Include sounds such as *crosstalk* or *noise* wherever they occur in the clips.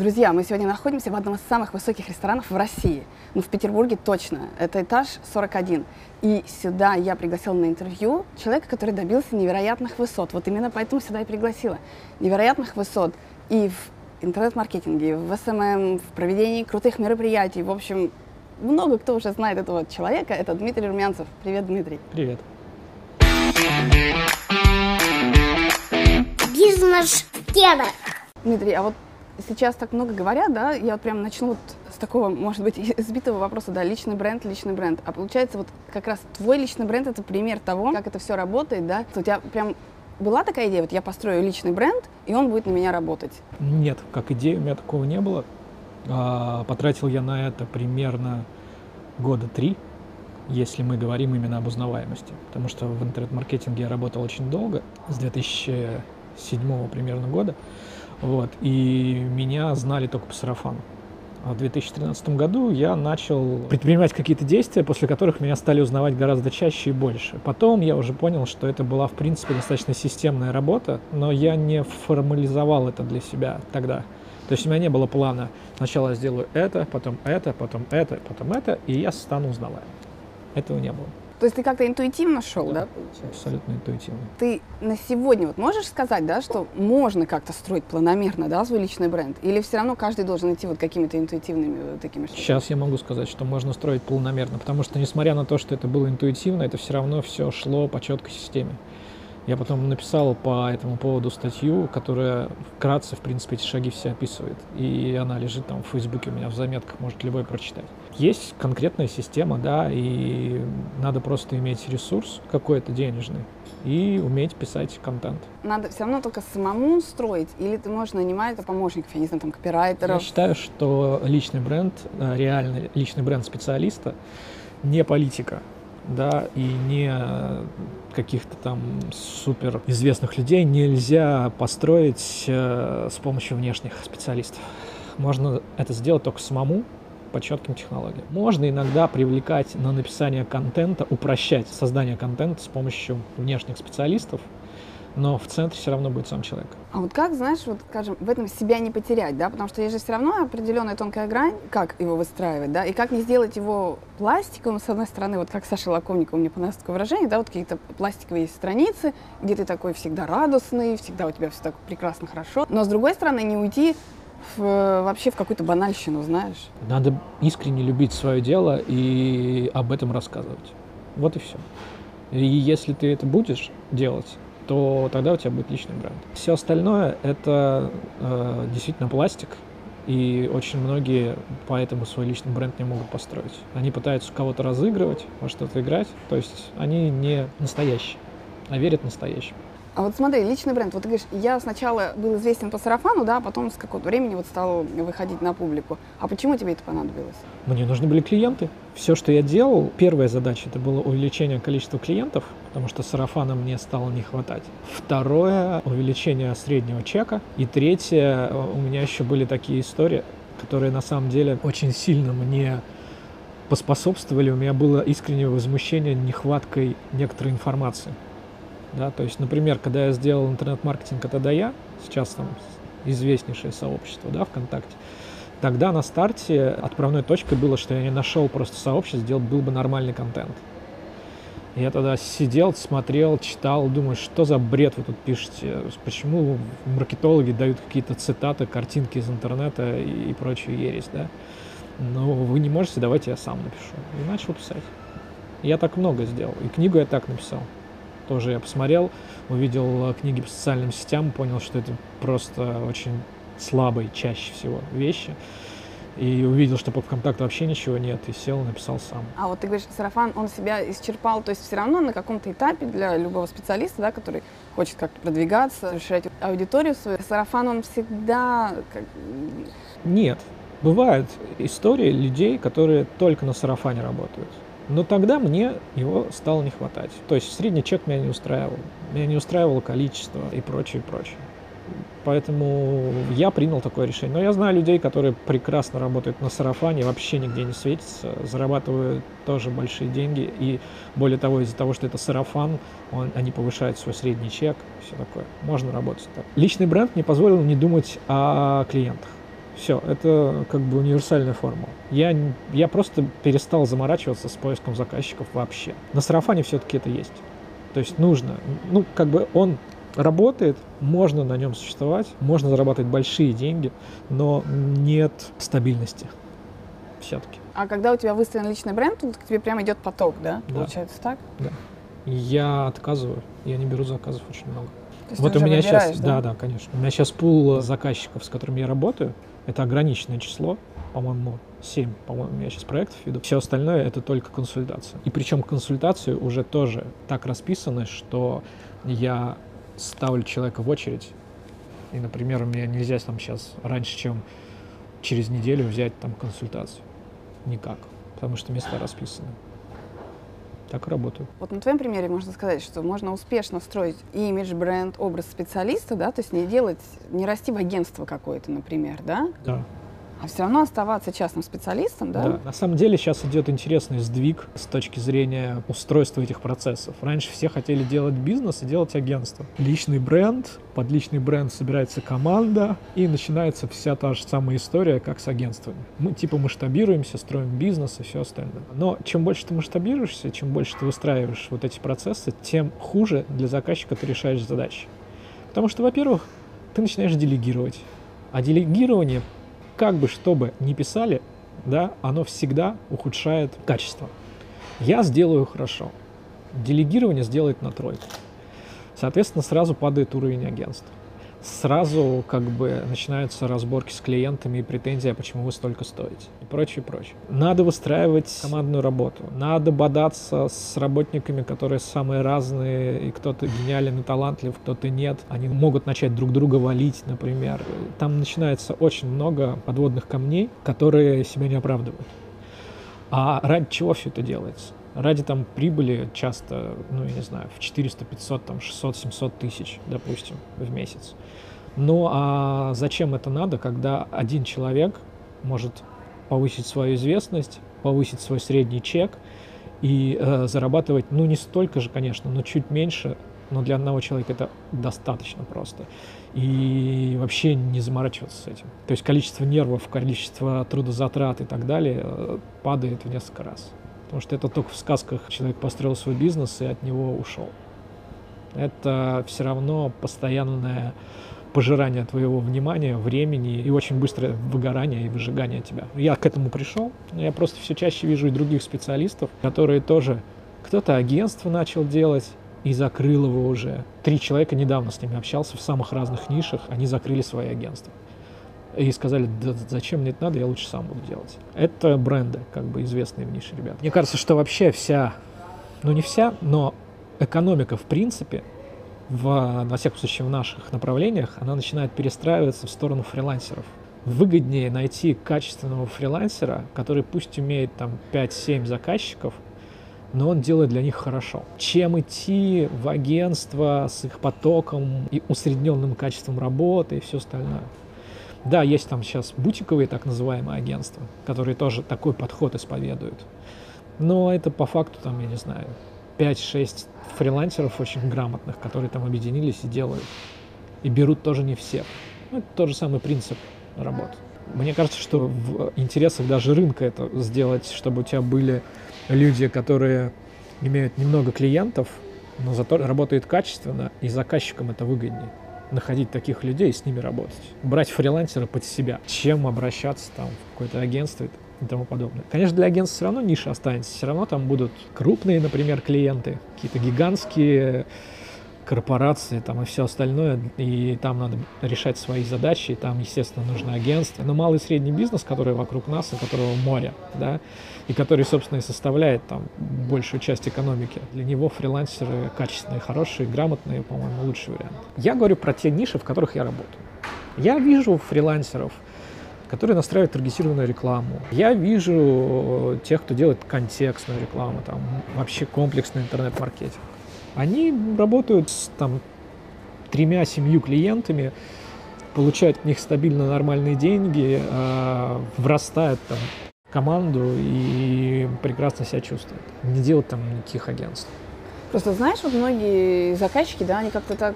Друзья, мы сегодня находимся в одном из самых высоких ресторанов в России. Ну, в Петербурге точно. Это этаж 41. И сюда я пригласила на интервью человека, который добился невероятных высот. Вот именно поэтому сюда и пригласила. Невероятных высот и в интернет-маркетинге, в SMM, в проведении крутых мероприятий. В общем, много кто уже знает этого человека. Это Дмитрий Румянцев. Привет, Дмитрий. Привет. Бизнес-тема. Дмитрий, а вот сейчас так много говорят, да, я вот прям начну вот с такого, может быть, *laughs* избитого вопроса, да, личный бренд, личный бренд. А получается вот как раз твой личный бренд это пример того, как это все работает, да. У тебя прям была такая идея, вот я построю личный бренд, и он будет на меня работать? Нет, как идеи у меня такого не было. А, потратил я на это примерно года три, если мы говорим именно об узнаваемости. Потому что в интернет-маркетинге я работал очень долго, с 2007 примерно года. Вот, и меня знали только по сарафану. А в 2013 году я начал предпринимать какие-то действия, после которых меня стали узнавать гораздо чаще и больше. Потом я уже понял, что это была, в принципе, достаточно системная работа, но я не формализовал это для себя тогда. То есть у меня не было плана. Сначала я сделаю это, потом это, потом это, потом это, и я стану узнаваемым. Этого не было. То есть ты как-то интуитивно шел, да, да? Абсолютно интуитивно. Ты на сегодня вот можешь сказать, да, что можно как-то строить планомерно, да, свой личный бренд? Или все равно каждый должен идти вот какими-то интуитивными вот такими шагами? Сейчас я могу сказать, что можно строить планомерно, потому что, несмотря на то, что это было интуитивно, это все равно все шло по четкой системе. Я потом написал по этому поводу статью, которая вкратце, в принципе, эти шаги все описывает. И она лежит там в Фейсбуке у меня в заметках, может любой прочитать. Есть конкретная система, да, и надо просто иметь ресурс какой-то денежный и уметь писать контент. Надо все равно только самому строить, или ты можешь нанимать помощников, я не знаю, там, копирайтеров? Я считаю, что личный бренд, э, реальный личный бренд специалиста не политика да, и не каких-то там супер известных людей нельзя построить э, с помощью внешних специалистов. Можно это сделать только самому по четким технологиям. Можно иногда привлекать на написание контента, упрощать создание контента с помощью внешних специалистов, но в центре все равно будет сам человек. А вот как, знаешь, вот, скажем, в этом себя не потерять, да, потому что есть же все равно определенная тонкая грань, как его выстраивать, да, и как не сделать его пластиковым, с одной стороны, вот как Саша Лакомникова, мне понравилось такое выражение, да, вот какие-то пластиковые страницы, где ты такой всегда радостный, всегда у тебя все так прекрасно, хорошо, но с другой стороны не уйти в, вообще в какую-то банальщину, знаешь. Надо искренне любить свое дело и об этом рассказывать. Вот и все. И если ты это будешь делать, то тогда у тебя будет личный бренд. Все остальное это э, действительно пластик, и очень многие поэтому свой личный бренд не могут построить. Они пытаются кого-то разыгрывать, во что-то играть, то есть они не настоящие, а верят настоящим. А вот смотри, личный бренд. Вот ты говоришь, я сначала был известен по сарафану, да, а потом с какого-то времени вот стал выходить на публику. А почему тебе это понадобилось? Мне нужны были клиенты. Все, что я делал, первая задача это было увеличение количества клиентов, потому что сарафана мне стало не хватать. Второе увеличение среднего чека. И третье, у меня еще были такие истории, которые на самом деле очень сильно мне поспособствовали. У меня было искреннее возмущение нехваткой некоторой информации. Да, то есть, например, когда я сделал интернет-маркетинг это да я, сейчас там известнейшее сообщество да, ВКонтакте, тогда на старте отправной точкой было, что я не нашел просто сообщество, сделал был бы нормальный контент. Я тогда сидел, смотрел, читал, думаю, что за бред вы тут пишете, почему маркетологи дают какие-то цитаты, картинки из интернета и, и прочую ересь, да. Но вы не можете, давайте я сам напишу. И начал писать. Я так много сделал, и книгу я так написал тоже я посмотрел, увидел книги по социальным сетям, понял, что это просто очень слабые чаще всего вещи. И увидел, что по ВКонтакту вообще ничего нет, и сел, написал сам. А вот ты говоришь, сарафан, он себя исчерпал, то есть все равно на каком-то этапе для любого специалиста, да, который хочет как-то продвигаться, расширять аудиторию свою, сарафан, он всегда... Как... Нет. Бывают истории людей, которые только на сарафане работают. Но тогда мне его стало не хватать. То есть средний чек меня не устраивал. Меня не устраивало количество и прочее, прочее. Поэтому я принял такое решение. Но я знаю людей, которые прекрасно работают на сарафане, вообще нигде не светятся, зарабатывают тоже большие деньги. И более того, из-за того, что это сарафан, он, они повышают свой средний чек, все такое. Можно работать так. Личный бренд мне позволил не думать о клиентах. Все, это как бы универсальная формула. Я, я просто перестал заморачиваться с поиском заказчиков вообще. На сарафане все-таки это есть. То есть нужно, ну, как бы он работает, можно на нем существовать, можно зарабатывать большие деньги, но нет стабильности все-таки. А когда у тебя выстроен личный бренд, то к тебе прямо идет поток, да? Да. Получается так? Да. Я отказываю, я не беру заказов очень много. То есть вот у меня сейчас, да, да, конечно. У меня сейчас пул заказчиков, с которыми я работаю, это ограниченное число, по-моему, 7, по-моему, я сейчас проектов веду. Все остальное это только консультация. И причем консультации уже тоже так расписаны, что я ставлю человека в очередь. И, например, меня нельзя там сейчас раньше, чем через неделю взять там консультацию. Никак. Потому что места расписаны. Так и работаю. Вот на твоем примере можно сказать, что можно успешно строить и имидж, бренд, образ специалиста, да, то есть не делать, не расти в агентство какое-то, например, да, Да. А все равно оставаться частным специалистом, да? Да. На самом деле сейчас идет интересный сдвиг с точки зрения устройства этих процессов. Раньше все хотели делать бизнес и делать агентство. Личный бренд, под личный бренд собирается команда, и начинается вся та же самая история, как с агентствами. Мы типа масштабируемся, строим бизнес и все остальное. Но чем больше ты масштабируешься, чем больше ты выстраиваешь вот эти процессы, тем хуже для заказчика ты решаешь задачи. Потому что, во-первых, ты начинаешь делегировать. А делегирование как бы что бы ни писали, да, оно всегда ухудшает качество. Я сделаю хорошо. Делегирование сделает на тройку. Соответственно, сразу падает уровень агентства. Сразу как бы начинаются разборки с клиентами и претензии, а почему вы столько стоите прочее, прочее. Надо выстраивать командную работу. Надо бодаться с работниками, которые самые разные, и кто-то гениален и талантлив, кто-то нет. Они могут начать друг друга валить, например. Там начинается очень много подводных камней, которые себя не оправдывают. А ради чего все это делается? Ради там прибыли часто, ну, я не знаю, в 400, 500, там, 600, 700 тысяч, допустим, в месяц. Ну, а зачем это надо, когда один человек может повысить свою известность, повысить свой средний чек и э, зарабатывать, ну, не столько же, конечно, но чуть меньше, но для одного человека это достаточно просто. И вообще не заморачиваться с этим. То есть количество нервов, количество трудозатрат и так далее э, падает в несколько раз. Потому что это только в сказках человек построил свой бизнес и от него ушел. Это все равно постоянное пожирание твоего внимания, времени и очень быстрое выгорание и выжигание тебя. Я к этому пришел, но я просто все чаще вижу и других специалистов, которые тоже кто-то агентство начал делать и закрыл его уже. Три человека недавно с ними общался в самых разных нишах, они закрыли свои агентства. И сказали, да зачем мне это надо, я лучше сам буду делать. Это бренды, как бы известные в нише ребят. Мне кажется, что вообще вся, ну не вся, но экономика в принципе, в, во всяком случае в наших направлениях, она начинает перестраиваться в сторону фрилансеров. Выгоднее найти качественного фрилансера, который пусть имеет там 5-7 заказчиков, но он делает для них хорошо. Чем идти в агентство с их потоком и усредненным качеством работы и все остальное. Да, есть там сейчас бутиковые так называемые агентства, которые тоже такой подход исповедуют. Но это по факту, там, я не знаю, 5-6 фрилансеров очень грамотных, которые там объединились и делают. И берут тоже не всех. Ну, это тот же самый принцип работы. Мне кажется, что в интересах даже рынка это сделать, чтобы у тебя были люди, которые имеют немного клиентов, но зато работают качественно, и заказчикам это выгоднее находить таких людей и с ними работать. Брать фрилансера под себя, чем обращаться там в какое-то агентство и тому подобное. Конечно, для агентства все равно ниша останется, все равно там будут крупные, например, клиенты, какие-то гигантские корпорации там и все остальное, и там надо решать свои задачи, и там, естественно, нужно агентство. Но малый и средний бизнес, который вокруг нас, и которого море, да, и который, собственно, и составляет там большую часть экономики, для него фрилансеры качественные, хорошие, грамотные, по-моему, лучший вариант. Я говорю про те ниши, в которых я работаю. Я вижу фрилансеров, которые настраивают таргетированную рекламу. Я вижу тех, кто делает контекстную рекламу, там вообще комплексный интернет-маркетинг. Они работают с там тремя-семью клиентами, получают от них стабильно нормальные деньги, э, врастают там команду и прекрасно себя чувствуют. Не делают там никаких агентств. Просто знаешь, вот многие заказчики, да, они как-то так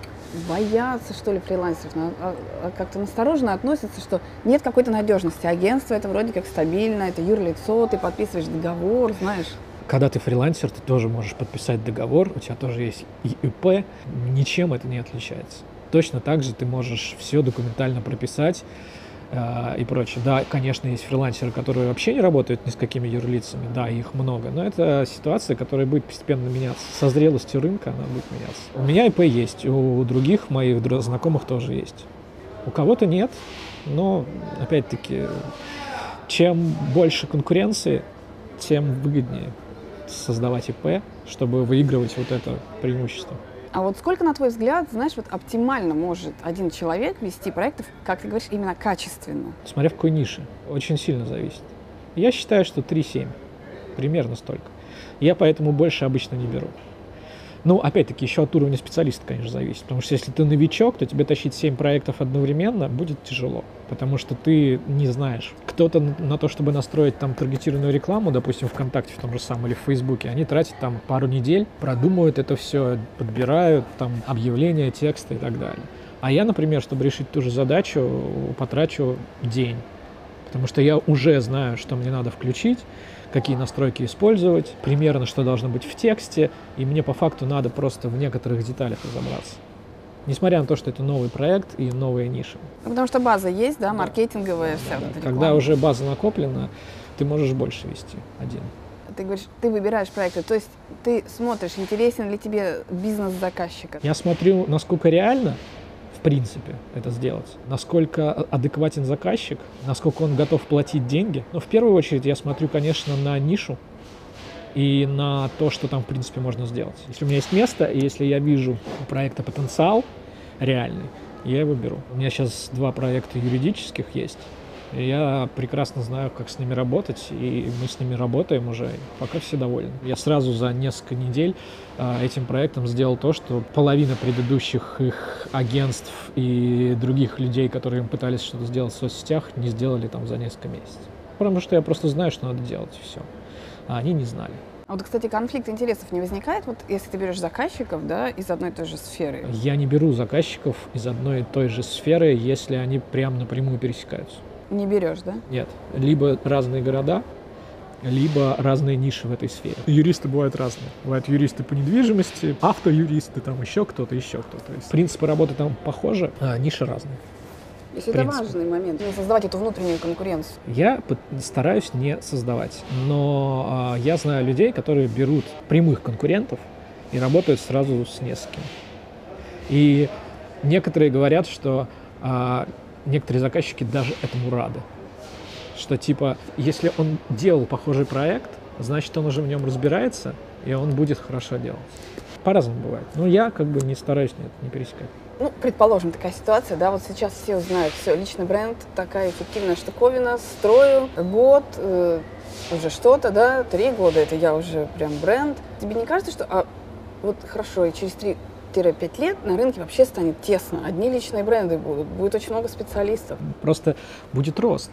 боятся, что ли, фрилансеров, а, а как-то настороженно относятся, что нет какой-то надежности. Агентство это вроде как стабильно, это юрлицо, ты подписываешь договор, знаешь. Когда ты фрилансер, ты тоже можешь подписать договор, у тебя тоже есть ИП, ничем это не отличается. Точно так же ты можешь все документально прописать, и прочее. Да, конечно, есть фрилансеры, которые вообще не работают ни с какими юрлицами, да, их много, но это ситуация, которая будет постепенно меняться. Со зрелостью рынка она будет меняться. У меня ИП есть, у других моих знакомых тоже есть. У кого-то нет, но, опять-таки, чем больше конкуренции, тем выгоднее создавать ИП, чтобы выигрывать вот это преимущество. А вот сколько, на твой взгляд, знаешь, вот оптимально может один человек вести проектов, как ты говоришь, именно качественно? Смотря в какой нише. Очень сильно зависит. Я считаю, что 3-7. Примерно столько. Я поэтому больше обычно не беру. Ну, опять-таки, еще от уровня специалиста, конечно, зависит. Потому что если ты новичок, то тебе тащить 7 проектов одновременно будет тяжело. Потому что ты не знаешь. Кто-то на то, чтобы настроить там таргетированную рекламу, допустим, ВКонтакте в том же самом или в Фейсбуке, они тратят там пару недель, продумывают это все, подбирают там объявления, тексты и так далее. А я, например, чтобы решить ту же задачу, потрачу день. Потому что я уже знаю, что мне надо включить, какие настройки использовать, примерно что должно быть в тексте, и мне по факту надо просто в некоторых деталях разобраться. Несмотря на то, что это новый проект и новая ниша. Ну, потому что база есть, да, маркетинговая вся. Да. Вот Когда уже база накоплена, ты можешь больше вести один. Ты говоришь, ты выбираешь проекты, то есть ты смотришь, интересен ли тебе бизнес заказчика? Я смотрю, насколько реально, принципе это сделать. Насколько адекватен заказчик, насколько он готов платить деньги. Но в первую очередь я смотрю, конечно, на нишу и на то, что там, в принципе, можно сделать. Если у меня есть место, и если я вижу у проекта потенциал реальный, я его беру. У меня сейчас два проекта юридических есть. Я прекрасно знаю, как с ними работать, и мы с ними работаем уже, пока все довольны. Я сразу за несколько недель а, этим проектом сделал то, что половина предыдущих их агентств и других людей, которые им пытались что-то сделать в соцсетях, не сделали там за несколько месяцев. Потому что я просто знаю, что надо делать, и все. А они не знали. А вот, кстати, конфликт интересов не возникает, вот если ты берешь заказчиков, да, из одной и той же сферы? Я не беру заказчиков из одной и той же сферы, если они прям напрямую пересекаются. Не берешь, да? Нет. Либо разные города, либо разные ниши в этой сфере. Юристы бывают разные. Бывают юристы по недвижимости, автоюристы, там еще кто-то, еще кто-то. Принципы работы там похожи, а ниши разные. То есть это важный момент, не создавать эту внутреннюю конкуренцию. Я стараюсь не создавать, но а, я знаю людей, которые берут прямых конкурентов и работают сразу с несколькими. И некоторые говорят, что а, некоторые заказчики даже этому рады. Что типа, если он делал похожий проект, значит, он уже в нем разбирается, и он будет хорошо делать. По-разному бывает. Но я как бы не стараюсь нет, не пересекать. Ну, предположим, такая ситуация, да, вот сейчас все узнают, все, личный бренд, такая эффективная штуковина, строю, год, э, уже что-то, да, три года, это я уже прям бренд. Тебе не кажется, что, а, вот хорошо, и через три 5 лет на рынке вообще станет тесно. Одни личные бренды будут, будет очень много специалистов. Просто будет рост.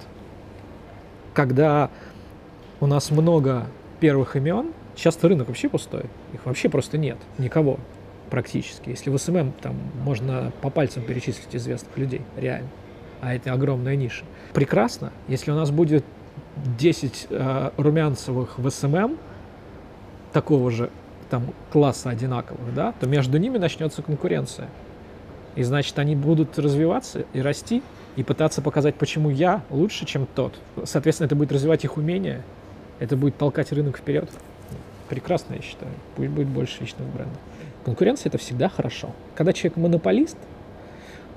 Когда у нас много первых имен, часто рынок вообще пустой. Их вообще просто нет. Никого практически. Если в SMM там можно по пальцам перечислить известных людей, реально. А это огромная ниша. Прекрасно, если у нас будет 10 э, Румянцевых в SMM, такого же там класса одинаковых, да, то между ними начнется конкуренция. И значит, они будут развиваться и расти, и пытаться показать, почему я лучше, чем тот. Соответственно, это будет развивать их умения, это будет толкать рынок вперед. Прекрасно, я считаю. Пусть будет больше личных брендов. Конкуренция это всегда хорошо. Когда человек монополист,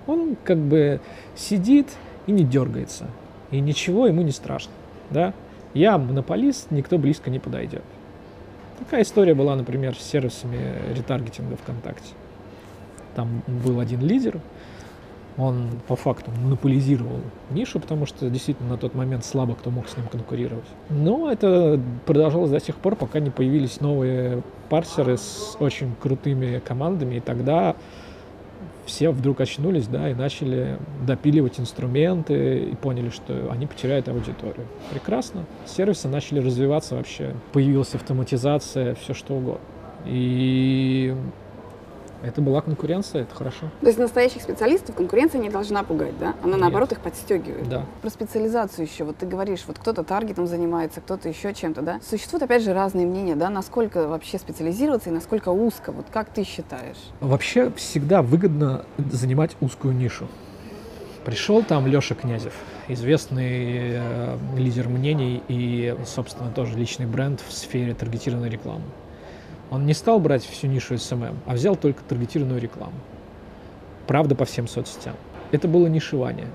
он как бы сидит и не дергается. И ничего ему не страшно. Да? Я монополист, никто близко не подойдет. Такая история была, например, с сервисами ретаргетинга ВКонтакте. Там был один лидер, он по факту монополизировал нишу, потому что действительно на тот момент слабо кто мог с ним конкурировать. Но это продолжалось до сих пор, пока не появились новые парсеры с очень крутыми командами, и тогда все вдруг очнулись, да, и начали допиливать инструменты и поняли, что они потеряют аудиторию. Прекрасно. Сервисы начали развиваться вообще. Появилась автоматизация, все что угодно. И это была конкуренция, это хорошо. То есть настоящих специалистов конкуренция не должна пугать, да? Она Нет. наоборот их подстегивает. Да. Про специализацию еще. Вот ты говоришь, вот кто-то таргетом занимается, кто-то еще чем-то, да? Существуют, опять же, разные мнения, да? Насколько вообще специализироваться и насколько узко. Вот как ты считаешь? Вообще всегда выгодно занимать узкую нишу. Пришел там Леша Князев, известный э, лидер мнений и, собственно, тоже личный бренд в сфере таргетированной рекламы. Он не стал брать всю нишу SMM, а взял только таргетированную рекламу. Правда, по всем соцсетям. Это было нишевание.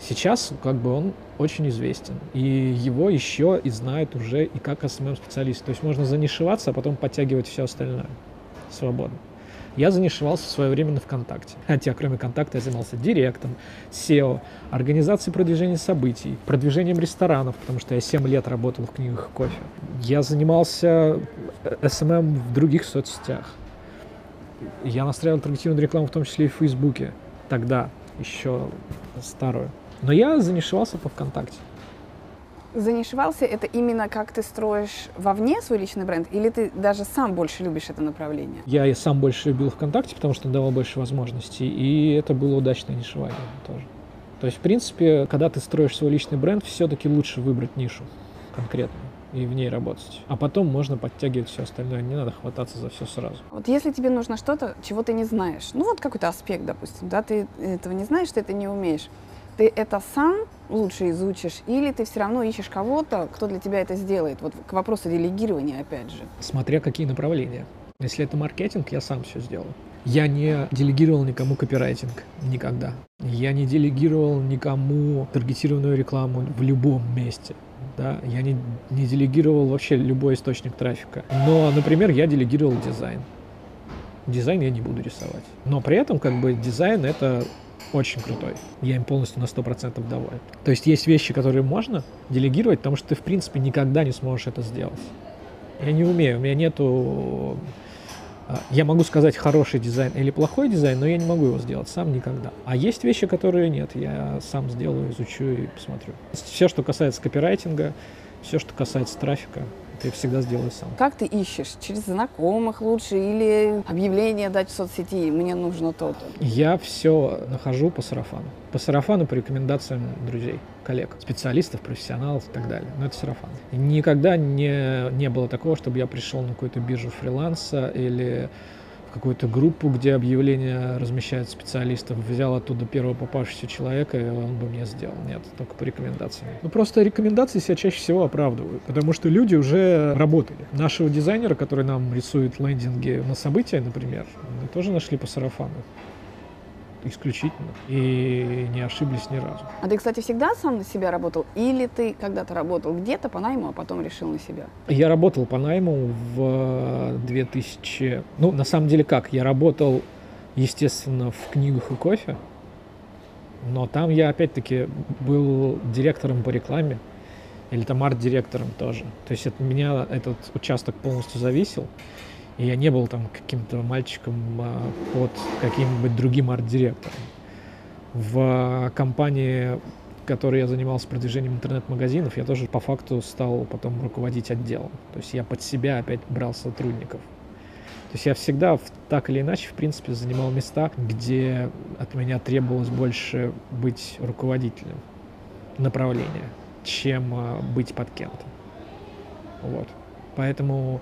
Сейчас как бы он очень известен, и его еще и знают уже и как SMM-специалист. То есть можно занишеваться, а потом подтягивать все остальное свободно. Я занишевался в свое время на ВКонтакте. Хотя, кроме Контакта, я занимался директом, SEO, организацией продвижения событий, продвижением ресторанов, потому что я 7 лет работал в книгах кофе. Я занимался SMM в других соцсетях. Я настраивал таргетированную рекламу, в том числе и в Фейсбуке. Тогда, еще старую. Но я занишевался по ВКонтакте. Занишевался это именно как ты строишь вовне свой личный бренд, или ты даже сам больше любишь это направление? Я и сам больше любил ВКонтакте, потому что давал больше возможностей, и это было удачное нишевание тоже. То есть, в принципе, когда ты строишь свой личный бренд, все-таки лучше выбрать нишу конкретную и в ней работать. А потом можно подтягивать все остальное, не надо хвататься за все сразу. Вот если тебе нужно что-то, чего ты не знаешь, ну вот какой-то аспект, допустим, да, ты этого не знаешь, ты это не умеешь, ты это сам лучше изучишь, или ты все равно ищешь кого-то, кто для тебя это сделает? Вот к вопросу делегирования, опять же. Смотря какие направления. Если это маркетинг, я сам все сделаю. Я не делегировал никому копирайтинг никогда. Я не делегировал никому таргетированную рекламу в любом месте. Да? Я не, не делегировал вообще любой источник трафика. Но, например, я делегировал дизайн. Дизайн я не буду рисовать. Но при этом как бы дизайн это очень крутой. Я им полностью на 100% доволен. То есть есть вещи, которые можно делегировать, потому что ты, в принципе, никогда не сможешь это сделать. Я не умею, у меня нету... а, Я могу сказать хороший дизайн или плохой дизайн, но я не могу его сделать сам никогда. А есть вещи, которые нет, я сам сделаю, изучу и посмотрю. Все, что касается копирайтинга, все, что касается трафика, я всегда сделаю сам. Как ты ищешь? Через знакомых лучше или объявление дать в соцсети «мне нужно то-то»? Я все нахожу по сарафану. По сарафану, по рекомендациям друзей, коллег, специалистов, профессионалов и так далее. Но это сарафан. Никогда не, не было такого, чтобы я пришел на какую-то биржу фриланса или какую-то группу, где объявления размещают специалистов, взял оттуда первого попавшегося человека, и он бы мне сделал. Нет, только по рекомендациям. Ну, просто рекомендации себя чаще всего оправдывают, потому что люди уже работали. Нашего дизайнера, который нам рисует лендинги на события, например, мы тоже нашли по сарафану исключительно и не ошиблись ни разу. А ты, кстати, всегда сам на себя работал? Или ты когда-то работал где-то по найму, а потом решил на себя? Я работал по найму в 2000... Ну, на самом деле как? Я работал, естественно, в книгах и кофе, но там я, опять-таки, был директором по рекламе, или там арт-директором тоже. То есть от меня этот участок полностью зависел. И я не был там каким-то мальчиком а, под каким-нибудь другим арт-директором. В компании, в которой я занимался продвижением интернет-магазинов, я тоже по факту стал потом руководить отделом. То есть я под себя опять брал сотрудников. То есть я всегда в- так или иначе, в принципе, занимал места, где от меня требовалось больше быть руководителем направления, чем а, быть под кем-то. Вот. Поэтому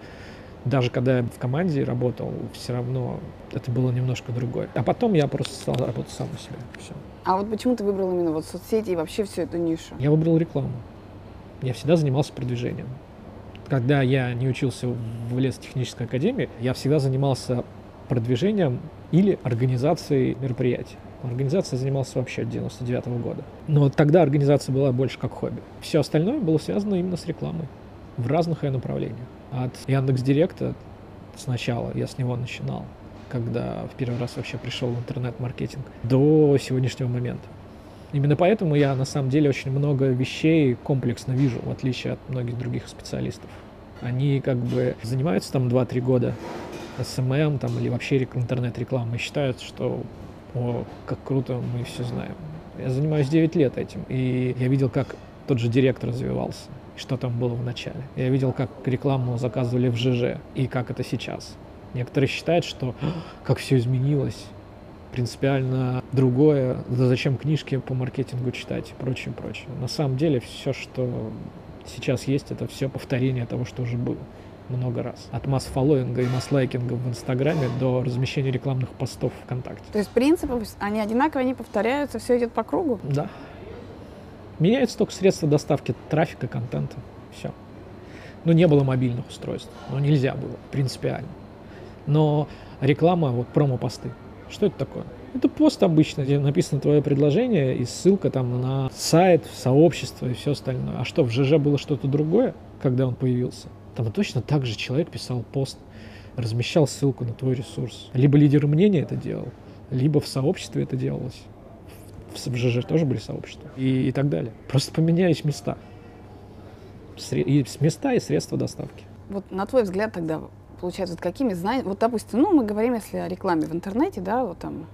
даже когда я в команде работал, все равно это было немножко другое. А потом я просто стал работать сам у себя. Все. А вот почему ты выбрал именно вот соцсети и вообще всю эту нишу? Я выбрал рекламу. Я всегда занимался продвижением. Когда я не учился в лесотехнической академии, я всегда занимался продвижением или организацией мероприятий. Организацией занимался вообще от 99 года. Но тогда организация была больше как хобби. Все остальное было связано именно с рекламой в разных ее направлениях. От Яндекс Директа сначала, я с него начинал, когда в первый раз вообще пришел в интернет-маркетинг, до сегодняшнего момента. Именно поэтому я на самом деле очень много вещей комплексно вижу, в отличие от многих других специалистов. Они как бы занимаются там 2-3 года SMM там, или вообще рек- интернет-рекламой, и считают, что о, как круто, мы все знаем. Я занимаюсь 9 лет этим, и я видел, как тот же директор развивался, что там было в начале. Я видел, как рекламу заказывали в ЖЖ и как это сейчас. Некоторые считают, что как все изменилось, принципиально другое, да зачем книжки по маркетингу читать и прочее, прочее. На самом деле все, что сейчас есть, это все повторение того, что уже было много раз. От масс-фоллоинга и масс-лайкинга в Инстаграме до размещения рекламных постов ВКонтакте. То есть принципы, они одинаковые, они повторяются, все идет по кругу? Да. Меняются только средства доставки трафика, контента. Все. Ну, не было мобильных устройств. Ну, нельзя было, принципиально. Но реклама, вот промо-посты. Что это такое? Это пост обычно, где написано твое предложение и ссылка там на сайт, сообщество и все остальное. А что, в ЖЖ было что-то другое, когда он появился? Там точно так же человек писал пост, размещал ссылку на твой ресурс. Либо лидер мнения это делал, либо в сообществе это делалось. В ЖЖ тоже были сообщества и, и так далее. Просто поменялись места. Сре- и места и средства доставки. Вот на твой взгляд тогда, получается, вот какими знаниями, вот допустим, ну мы говорим, если о рекламе в интернете, да, вот там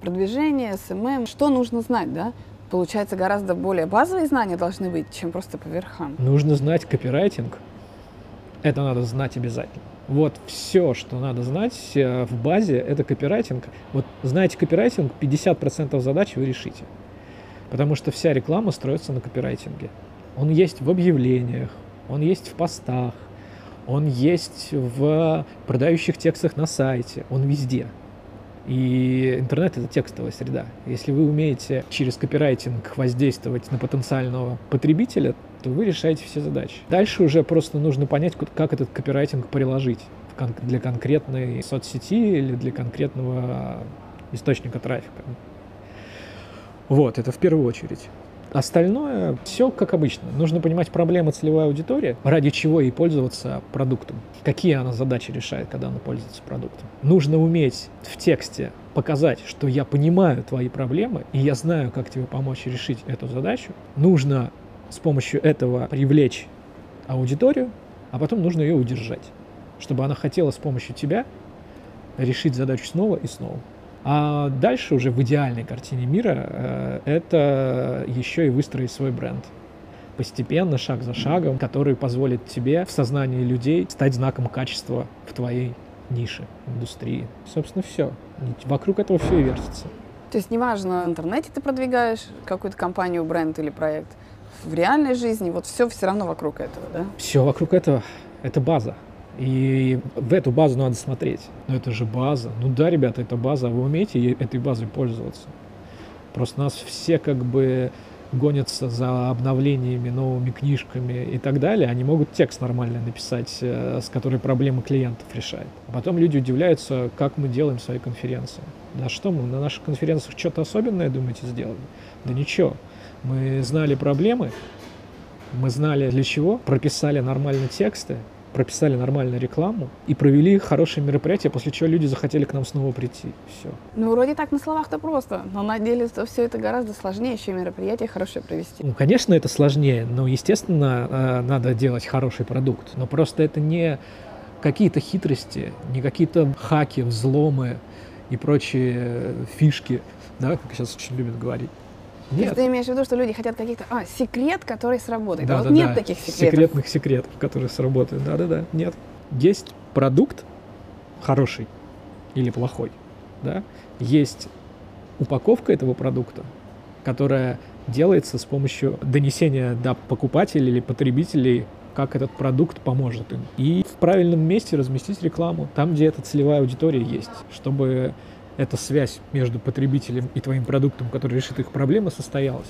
продвижение, SMM, что нужно знать, да? Получается, гораздо более базовые знания должны быть, чем просто по верхам. Нужно знать копирайтинг, это надо знать обязательно. Вот все, что надо знать э, в базе, это копирайтинг. Вот знаете копирайтинг, 50% задач вы решите. Потому что вся реклама строится на копирайтинге. Он есть в объявлениях, он есть в постах, он есть в продающих текстах на сайте, он везде. И интернет — это текстовая среда. Если вы умеете через копирайтинг воздействовать на потенциального потребителя, то вы решаете все задачи. Дальше уже просто нужно понять, как этот копирайтинг приложить для конкретной соцсети или для конкретного источника трафика. Вот, это в первую очередь. Остальное все как обычно. Нужно понимать проблемы целевой аудитории, ради чего ей пользоваться продуктом. Какие она задачи решает, когда она пользуется продуктом. Нужно уметь в тексте показать, что я понимаю твои проблемы, и я знаю, как тебе помочь решить эту задачу. Нужно с помощью этого привлечь аудиторию, а потом нужно ее удержать, чтобы она хотела с помощью тебя решить задачу снова и снова. А дальше уже в идеальной картине мира э, это еще и выстроить свой бренд. Постепенно, шаг за шагом, который позволит тебе в сознании людей стать знаком качества в твоей нише, индустрии. Собственно, все. Вокруг этого все и вертится. То есть неважно, в интернете ты продвигаешь какую-то компанию, бренд или проект, в реальной жизни вот все все равно вокруг этого, да? Все вокруг этого. Это база. И в эту базу надо смотреть. Но это же база. Ну да, ребята, это база, а вы умеете этой базой пользоваться? Просто нас все как бы гонятся за обновлениями, новыми книжками и так далее, они могут текст нормально написать, э, с которой проблемы клиентов решает. А потом люди удивляются, как мы делаем свои конференции. Да что мы на наших конференциях что-то особенное, думаете, сделали? Да ничего. Мы знали проблемы, мы знали для чего, прописали нормальные тексты, прописали нормальную рекламу и провели хорошее мероприятие, после чего люди захотели к нам снова прийти. Все. Ну, вроде так на словах-то просто, но на деле -то все это гораздо сложнее, еще мероприятие хорошее провести. Ну, конечно, это сложнее, но, естественно, э, надо делать хороший продукт, но просто это не какие-то хитрости, не какие-то хаки, взломы и прочие фишки, да, как сейчас очень любят говорить. Нет. ты имеешь в виду, что люди хотят каких-то... А, секрет, который сработает. Да, а вот да, нет да. таких секретов. Секретных секретов, которые сработают. Да-да-да, нет. Есть продукт хороший или плохой, да? Есть упаковка этого продукта, которая делается с помощью донесения до покупателей или потребителей как этот продукт поможет им. И в правильном месте разместить рекламу, там, где эта целевая аудитория есть, чтобы эта связь между потребителем и твоим продуктом, который решит их проблемы, состоялась.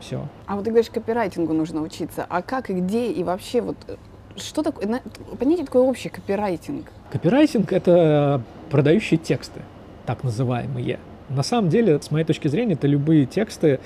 Все. А вот ты говоришь, копирайтингу нужно учиться. А как и где и вообще вот э, что такое, понятие такое общий копирайтинг? Копирайтинг — это продающие тексты, так называемые. На самом деле, с моей точки зрения, это любые тексты,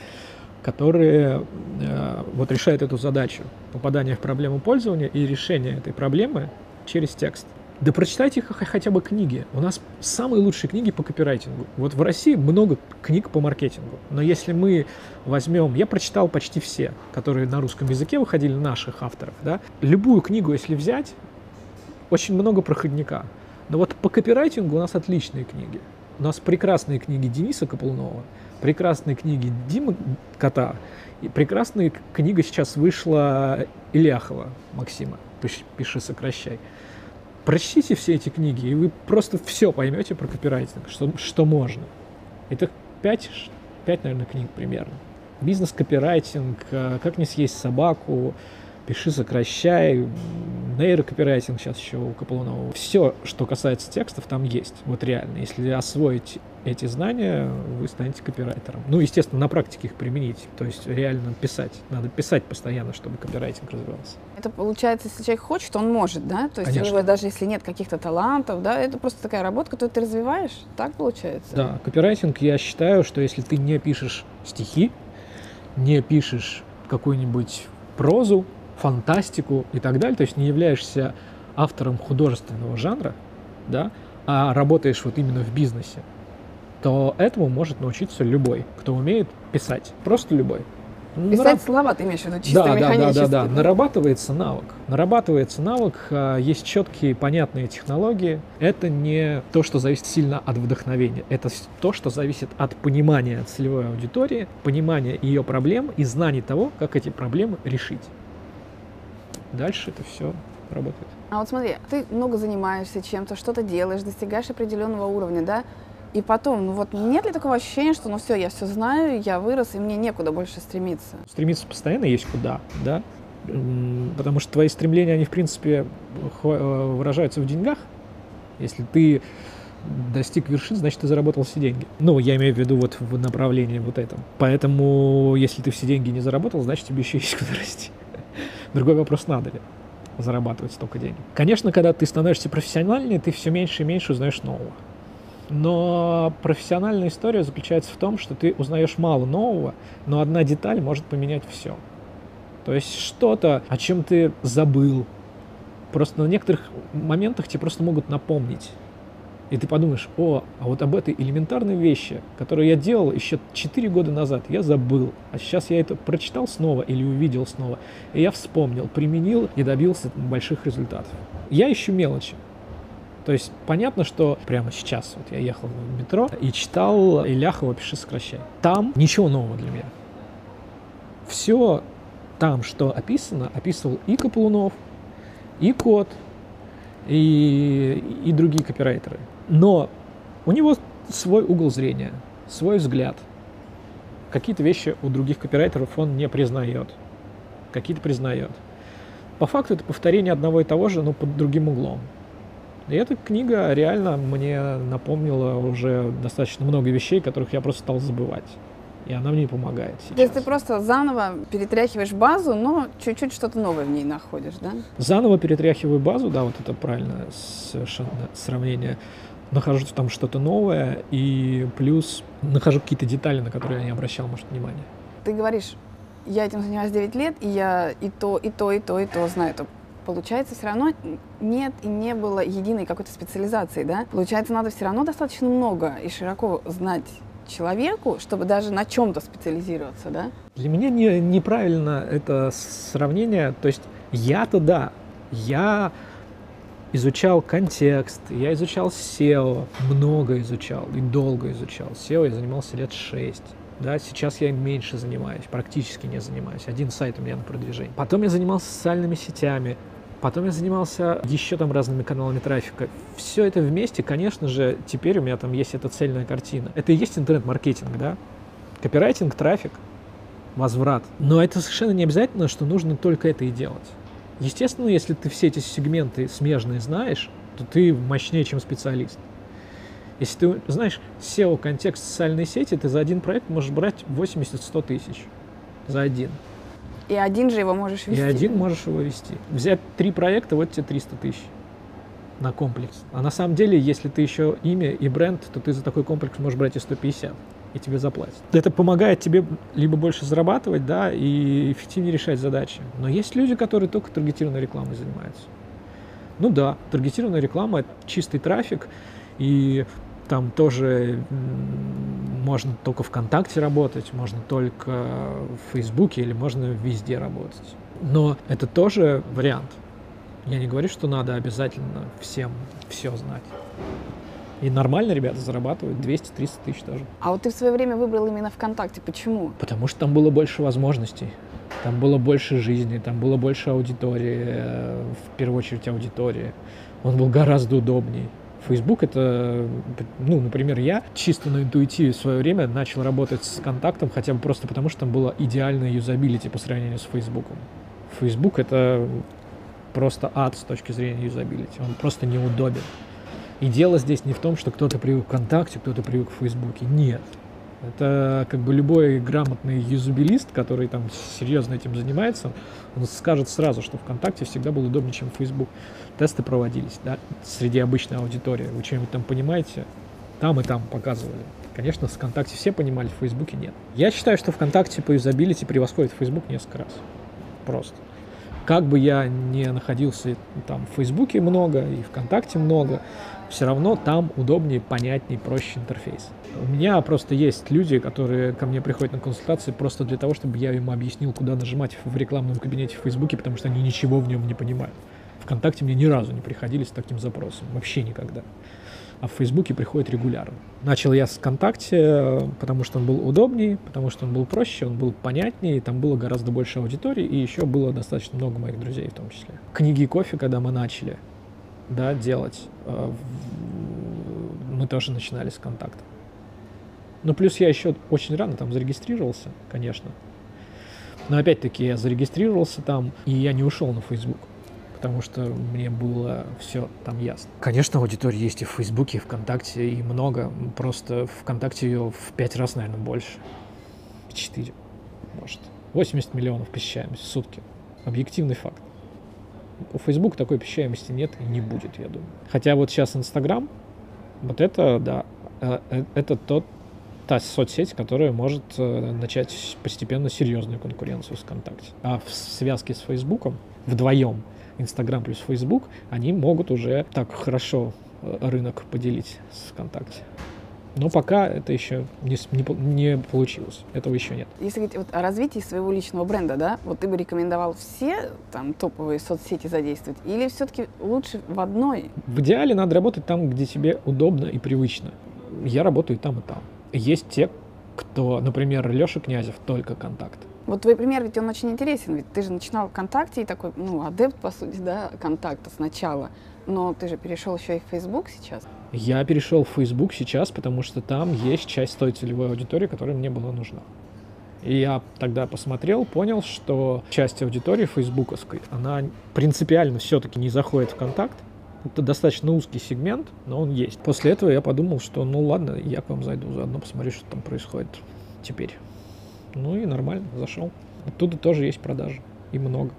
которые э, вот решают эту задачу попадания в проблему пользования и решения этой проблемы через текст. Да прочитайте хотя бы книги. У нас самые лучшие книги по копирайтингу. Вот в России много книг по маркетингу. Но если мы возьмем... Я прочитал почти все, которые на русском языке выходили, наших авторов. Да? Любую книгу, если взять, очень много проходника. Но вот по копирайтингу у нас отличные книги. У нас прекрасные книги Дениса Каплунова, прекрасные книги Димы Кота, и прекрасная книга сейчас вышла Ильяхова Максима «Пиши, сокращай». Прочтите все эти книги, и вы просто все поймете про копирайтинг, что, что можно. Это пять, пять, наверное, книг примерно. Бизнес-копирайтинг, э, как не съесть собаку, пиши, сокращай, нейрокопирайтинг сейчас еще у Каплунова. Все, что касается текстов, там есть. Вот реально. Если освоить эти знания, вы станете копирайтером. Ну, естественно, на практике их применить. То есть реально писать. Надо писать постоянно, чтобы копирайтинг развивался. Это получается, если человек хочет, он может, да? То есть Конечно. у него даже если нет каких-то талантов, да, это просто такая работа, которую ты развиваешь. Так получается? Да, копирайтинг, я считаю, что если ты не пишешь стихи, не пишешь какую-нибудь прозу, фантастику и так далее, то есть не являешься автором художественного жанра, да, а работаешь вот именно в бизнесе, то этому может научиться любой, кто умеет писать. Просто любой. Писать Нараб... слова, ты имеешь в виду, чисто да, механически. Да, да, да, да. Нарабатывается навык. Нарабатывается навык, а, есть четкие, понятные технологии. Это не то, что зависит сильно от вдохновения. Это то, что зависит от понимания целевой аудитории, понимания ее проблем и знаний того, как эти проблемы решить дальше это все работает. А вот смотри, ты много занимаешься чем-то, что-то делаешь, достигаешь определенного уровня, да? И потом, ну вот нет ли такого ощущения, что ну все, я все знаю, я вырос, и мне некуда больше стремиться? Стремиться постоянно есть куда, да? Потому что твои стремления, они в принципе э, выражаются в деньгах. Если ты достиг вершин, значит, ты заработал все деньги. Ну, я имею в виду вот в направлении вот этом. Поэтому, если ты все деньги не заработал, значит, тебе еще есть куда расти. Другой вопрос, надо ли зарабатывать столько денег. Конечно, когда ты становишься профессиональнее, ты все меньше и меньше узнаешь нового. Но профессиональная история заключается в том, что ты узнаешь мало нового, но одна деталь может поменять все. То есть что-то, о чем ты забыл, просто на некоторых моментах тебе просто могут напомнить. И ты подумаешь, о, а вот об этой элементарной вещи, которую я делал еще 4 года назад, я забыл. А сейчас я это прочитал снова или увидел снова. И я вспомнил, применил и добился больших результатов. Я ищу мелочи. То есть понятно, что прямо сейчас вот я ехал в метро и читал Иляхова «Пиши, сокращай». Там ничего нового для меня. Все там, что описано, описывал и Каплунов, и Кот, и, и другие копирайтеры. Но у него свой угол зрения, свой взгляд. Какие-то вещи у других копирайтеров он не признает, какие-то признает. По факту это повторение одного и того же, но под другим углом. И эта книга реально мне напомнила уже достаточно много вещей, которых я просто стал забывать и она мне помогает сейчас. То есть ты просто заново перетряхиваешь базу, но чуть-чуть что-то новое в ней находишь, да? Заново перетряхиваю базу, да, вот это правильное совершенно сравнение. Нахожу там что-то новое, и плюс нахожу какие-то детали, на которые я не обращал, может, внимания. Ты говоришь, я этим занимаюсь 9 лет, и я и то, и то, и то, и то знаю. То получается, все равно нет и не было единой какой-то специализации, да? Получается, надо все равно достаточно много и широко знать человеку, чтобы даже на чем-то специализироваться, да? Для меня не, неправильно это сравнение. То есть я-то да, я изучал контекст, я изучал SEO, много изучал и долго изучал. SEO я занимался лет шесть. Да, сейчас я меньше занимаюсь, практически не занимаюсь. Один сайт у меня на продвижении. Потом я занимался социальными сетями, Потом я занимался еще там разными каналами трафика. Все это вместе, конечно же, теперь у меня там есть эта цельная картина. Это и есть интернет-маркетинг, да? Копирайтинг, трафик, возврат. Но это совершенно не обязательно, что нужно только это и делать. Естественно, если ты все эти сегменты смежные знаешь, то ты мощнее, чем специалист. Если ты знаешь SEO, контекст социальной сети, ты за один проект можешь брать 80-100 тысяч. За один. И один же его можешь вести. И один можешь его вести. Взять три проекта, вот тебе 300 тысяч на комплекс. А на самом деле, если ты еще имя и бренд, то ты за такой комплекс можешь брать и 150 и тебе заплатят. Это помогает тебе либо больше зарабатывать, да, и эффективнее решать задачи. Но есть люди, которые только таргетированной рекламой занимаются. Ну да, таргетированная реклама — это чистый трафик, и там тоже можно только ВКонтакте работать, можно только в Фейсбуке или можно везде работать. Но это тоже вариант. Я не говорю, что надо обязательно всем все знать. И нормально ребята зарабатывают 200-300 тысяч даже. А вот ты в свое время выбрал именно ВКонтакте. Почему? Потому что там было больше возможностей. Там было больше жизни, там было больше аудитории, э, в первую очередь аудитории. Он был гораздо удобнее. Facebook это, ну, например, я чисто на интуитиве в свое время начал работать с контактом, хотя бы просто потому, что там было идеальное юзабилити по сравнению с Facebook. Facebook это просто ад с точки зрения юзабилити. Он просто неудобен. И дело здесь не в том, что кто-то привык к ВКонтакте, кто-то привык к Фейсбуке. Нет. Это как бы любой грамотный юзабилист, который там серьезно этим занимается, он скажет сразу, что ВКонтакте всегда был удобнее, чем Facebook. Тесты проводились, да, среди обычной аудитории. Вы что-нибудь там понимаете? Там и там показывали. Конечно, в ВКонтакте все понимали, в Фейсбуке нет. Я считаю, что ВКонтакте по юзабилити превосходит Facebook несколько раз. Просто. Как бы я не находился там в Фейсбуке много и ВКонтакте много, все равно там удобнее, понятнее, проще интерфейс. У меня просто есть люди, которые ко мне приходят на консультации просто для того, чтобы я им объяснил, куда нажимать в рекламном кабинете в Фейсбуке, потому что они ничего в нем не понимают. ВКонтакте мне ни разу не приходили с таким запросом, вообще никогда. А в Фейсбуке приходит регулярно. Начал я с ВКонтакте, потому что он был удобнее, потому что он был проще, он был понятнее, там было гораздо больше аудитории, и еще было достаточно много моих друзей в том числе. Книги и кофе, когда мы начали да, делать, э, мы тоже начинали с контакта. Ну, плюс я еще очень рано там зарегистрировался, конечно. Но опять-таки я зарегистрировался там, и я не ушел на Facebook, потому что мне было все там ясно. Конечно, аудитория есть и в Фейсбуке, и ВКонтакте, и много. Просто ВКонтакте ее в пять раз, наверное, больше. Четыре, может. 80 миллионов посещаемость в сутки. Объективный факт. У Facebook такой посещаемости нет и не будет, я думаю. Хотя вот сейчас Инстаграм, вот это, да, э, э, это тот та соцсеть, которая может э, начать постепенно серьезную конкуренцию с ВКонтакте. А в связке с Фейсбуком вдвоем, Инстаграм плюс Фейсбук, они могут уже так хорошо рынок поделить с ВКонтакте. Но пока это еще не, не, не получилось. Этого еще нет. Если говорить вот о развитии своего личного бренда, да, вот ты бы рекомендовал все там топовые соцсети задействовать, или все-таки лучше в одной? В идеале надо работать там, где тебе удобно и привычно. Я работаю там, и там. Есть те, кто, например, Леша Князев, только контакт. Вот твой пример, ведь он очень интересен, ведь ты же начинал ВКонтакте и такой, ну, адепт, по сути, да, контакта сначала, но ты же перешел еще и в Facebook сейчас. Я перешел в Facebook сейчас, потому что там есть часть той целевой аудитории, которая мне была нужна. И я тогда посмотрел, понял, что часть аудитории фейсбуковской, она принципиально все-таки не заходит в контакт, это достаточно узкий сегмент, но он есть. После этого я подумал, что ну ладно, я к вам зайду, заодно посмотрю, что там происходит теперь. Ну и нормально, зашел. Оттуда тоже есть продажи. И много.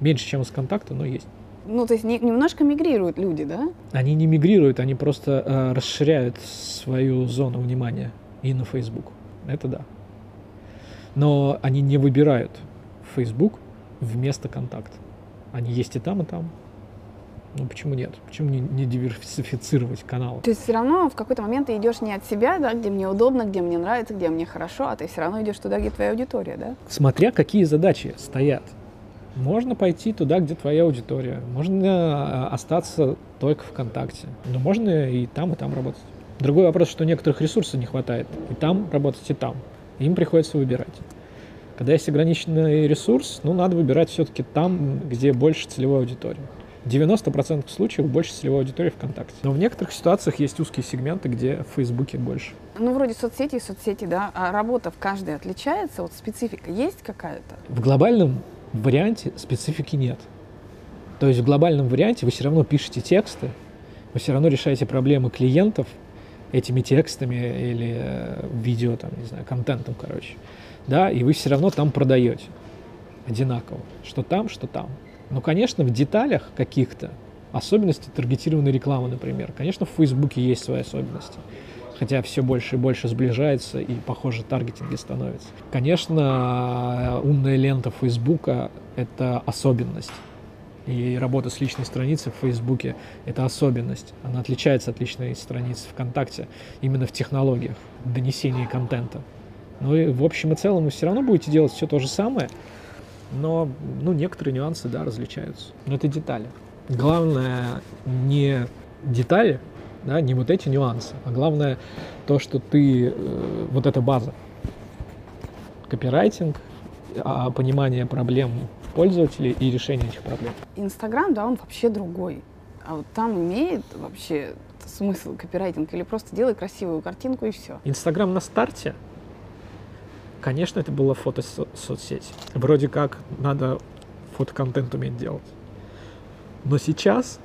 Меньше, чем из контакта, но есть. Ну, то есть не, немножко мигрируют люди, да? Они не мигрируют, они просто э, расширяют свою зону внимания и на Facebook. Это да. Но они не выбирают Facebook вместо контакта. Они есть и там, и там. Ну почему нет? Почему не, не диверсифицировать канал? То есть все равно в какой-то момент ты идешь не от себя, да, где мне удобно, где мне нравится, где мне хорошо, а ты все равно идешь туда, где твоя аудитория, да? Смотря какие задачи стоят. Можно пойти туда, где твоя аудитория. Можно а, остаться только ВКонтакте. Но можно и там, и там работать. Другой вопрос, что некоторых ресурсов не хватает. И там работать, и там. Им приходится выбирать. Когда есть ограниченный ресурс, ну, надо выбирать все-таки там, где больше целевой аудитории. 90% случаев больше целевой аудитории ВКонтакте. Но в некоторых ситуациях есть узкие сегменты, где в Фейсбуке больше. Ну, вроде соцсети и соцсети, да. А работа в каждой отличается? Вот специфика есть какая-то? В глобальном варианте специфики нет. То есть в глобальном варианте вы все равно пишете тексты, вы все равно решаете проблемы клиентов этими текстами или э, видео, там, не знаю, контентом, короче. Да, и вы все равно там продаете одинаково. Что там, что там. Ну, конечно, в деталях каких-то, особенности таргетированной рекламы, например, конечно, в Фейсбуке есть свои особенности. Хотя все больше и больше сближается и, похоже, таргетинги становятся. Конечно, умная лента Фейсбука — это особенность. И работа с личной страницей в Фейсбуке — это особенность. Она отличается от личной страницы ВКонтакте именно в технологиях донесения контента. Ну и в общем и целом вы все равно будете делать все то же самое, но ну, некоторые нюансы, да, различаются. Но это детали. Главное не детали, да, не вот эти нюансы, а главное то, что ты, э, вот эта база, копирайтинг, а понимание проблем пользователей и решение этих проблем. Инстаграм, да, он вообще другой. А вот там имеет вообще смысл копирайтинг или просто делай красивую картинку и все? Инстаграм на старте, конечно, это была фотосоцсеть. Вроде как надо фотоконтент уметь делать. Но сейчас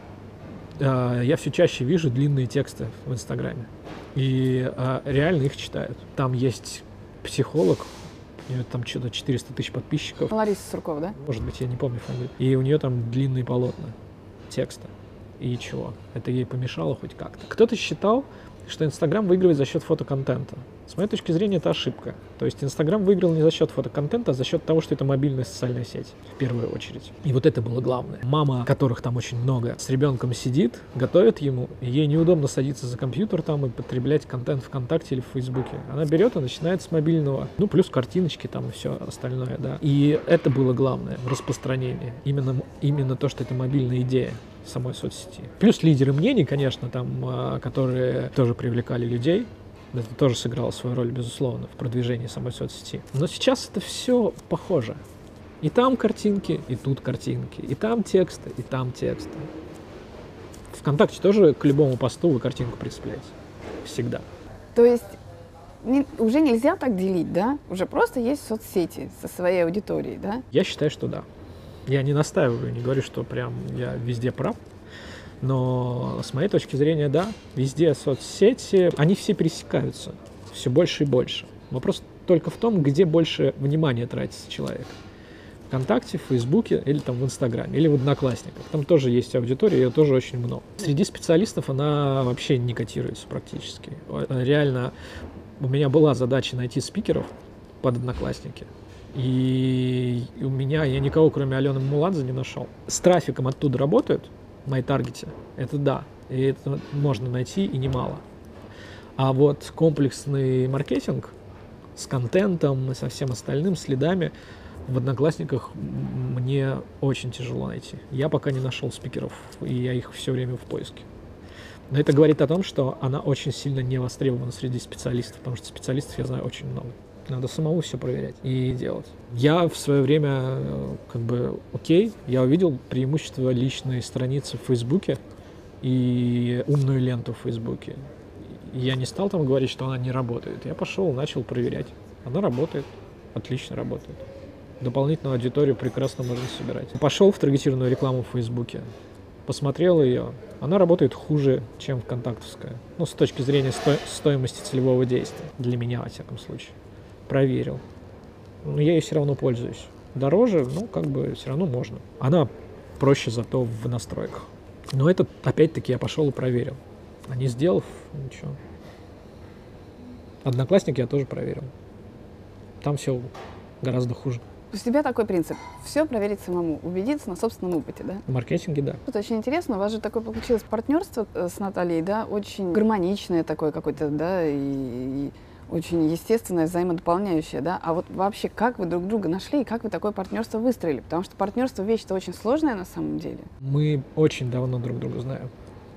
э, я все чаще вижу длинные тексты в Инстаграме. И э, реально их читают. Там есть психолог, у нее там что-то 400 тысяч подписчиков. Лариса Суркова, да? Может быть, я не помню фамилию. И у нее там длинные полотна текста. И чего? Это ей помешало хоть как-то. Кто-то считал, что Инстаграм выигрывает за счет фотоконтента. С моей точки зрения, это ошибка. То есть Инстаграм выиграл не за счет фотоконтента, а за счет того, что это мобильная социальная сеть, в первую очередь. И вот это было главное. Мама, которых там очень много, с ребенком сидит, готовит ему, ей неудобно садиться за компьютер там и потреблять контент ВКонтакте или в Фейсбуке. Она берет и начинает с мобильного, ну, плюс картиночки там и все остальное, да. И это было главное, распространение. Именно, именно то, что это мобильная идея самой соцсети. Плюс лидеры мнений, конечно, там, а, которые тоже привлекали людей. Это тоже сыграло свою роль, безусловно, в продвижении самой соцсети. Но сейчас это все похоже. И там картинки, и тут картинки, и там тексты, и там тексты. Вконтакте тоже к любому посту вы картинку прицепляете. Всегда. То есть не, уже нельзя так делить, да? Уже просто есть соцсети со своей аудиторией, да? Я считаю, что да. Я не настаиваю, не говорю, что прям я везде прав. Но с моей точки зрения, да, везде соцсети, они все пересекаются все больше и больше. Вопрос только в том, где больше внимания тратится человек. ВКонтакте, в Фейсбуке или там в Инстаграме, или в Одноклассниках. Там тоже есть аудитория, ее тоже очень много. Среди специалистов она вообще не котируется практически. Реально, у меня была задача найти спикеров под Одноклассники. И у меня, я никого, кроме Алены Муладзе, не нашел. С трафиком оттуда работают, в таргете, это да. И это можно найти и немало. А вот комплексный маркетинг с контентом и со всем остальным следами в Одноклассниках мне очень тяжело найти. Я пока не нашел спикеров, и я их все время в поиске. Но это говорит о том, что она очень сильно не востребована среди специалистов, потому что специалистов я знаю очень много. Надо самому все проверять и делать. Я в свое время, э, как бы, окей, я увидел преимущество личной страницы в Фейсбуке и умную ленту в Фейсбуке. Я не стал там говорить, что она не работает. Я пошел, начал проверять. Она работает, отлично работает. Дополнительную аудиторию прекрасно можно собирать. Пошел в таргетированную рекламу в Фейсбуке, посмотрел ее. Она работает хуже, чем ВКонтактовская. Ну, с точки зрения сто- стоимости целевого действия. Для меня, во всяком случае проверил. Но я ей все равно пользуюсь. Дороже, ну, как бы все равно можно. Она проще зато в настройках. Но это, опять-таки, я пошел и проверил. А не сделав, ничего. Одноклассники я тоже проверил. Там все гораздо хуже. У тебя такой принцип. Все проверить самому, убедиться на собственном опыте, да? В маркетинге, да. Это очень интересно. У вас же такое получилось партнерство э, с Натальей, да? Очень гармоничное такое какое-то, да? И, и очень естественное, взаимодополняющее, да? А вот вообще, как вы друг друга нашли и как вы такое партнерство выстроили? Потому что партнерство вещь-то очень сложная на самом деле. Мы очень давно друг друга знаем.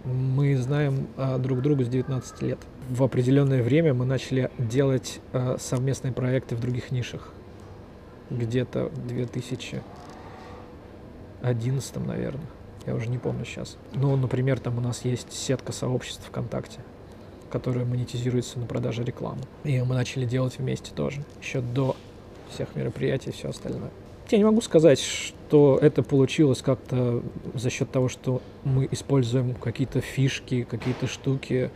Мы знаем а, друг друга с 19 лет. В определенное время мы начали делать а, совместные проекты в других нишах. Где-то в 2011, наверное. Я уже не помню сейчас. Ну, например, там у нас есть сетка сообществ ВКонтакте которая монетизируется на продаже рекламы. И мы начали делать вместе тоже, еще до всех мероприятий и все остальное. Я не могу сказать, что это получилось как-то за счет того, что мы используем какие-то фишки, какие-то штуки,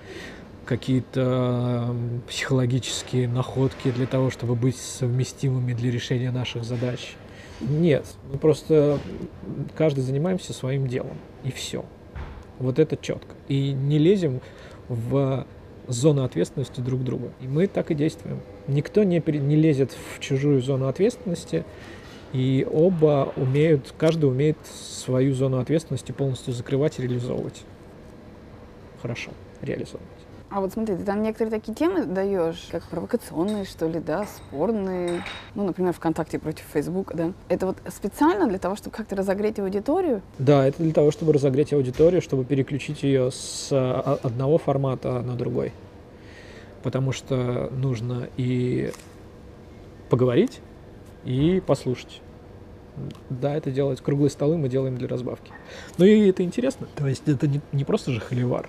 какие-то психологические находки для того, чтобы быть совместимыми для решения наших задач. Нет, мы просто каждый занимаемся своим делом, и все. Вот это четко. И не лезем в зону ответственности друг друга. И мы так и действуем. Никто не, не лезет в чужую зону ответственности, и оба умеют, каждый умеет свою зону ответственности полностью закрывать и реализовывать. Хорошо, реализовывать. А вот смотри, ты там некоторые такие темы даешь, как провокационные, что ли, да, спорные. Ну, например, ВКонтакте против Фейсбука, да. Это вот специально для того, чтобы как-то разогреть аудиторию? Да, это для того, чтобы разогреть аудиторию, чтобы переключить ее с а, одного формата на другой. Потому что нужно и поговорить, и послушать. Да, это делать. Круглые столы мы делаем для разбавки. Ну и это интересно. То есть это не, не просто же холивар.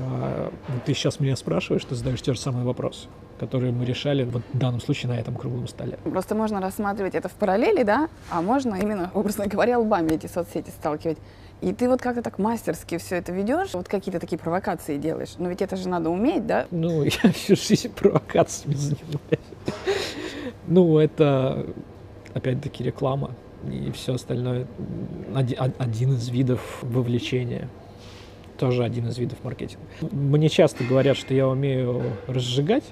А, ты сейчас меня спрашиваешь, ты задаешь те же самые вопросы, которые мы решали вот в данном случае на этом круглом столе. Просто можно рассматривать это в параллели, да, а можно именно, образно говоря, лбами эти соцсети сталкивать. И ты вот как-то так мастерски все это ведешь, вот какие-то такие провокации делаешь. Но ведь это же надо уметь, да? Ну, *laughs* я всю жизнь провокациями занимаюсь. Ну, это опять-таки реклама и все остальное. Один из видов вовлечения тоже один из видов маркетинга. Мне часто говорят, что я умею разжигать,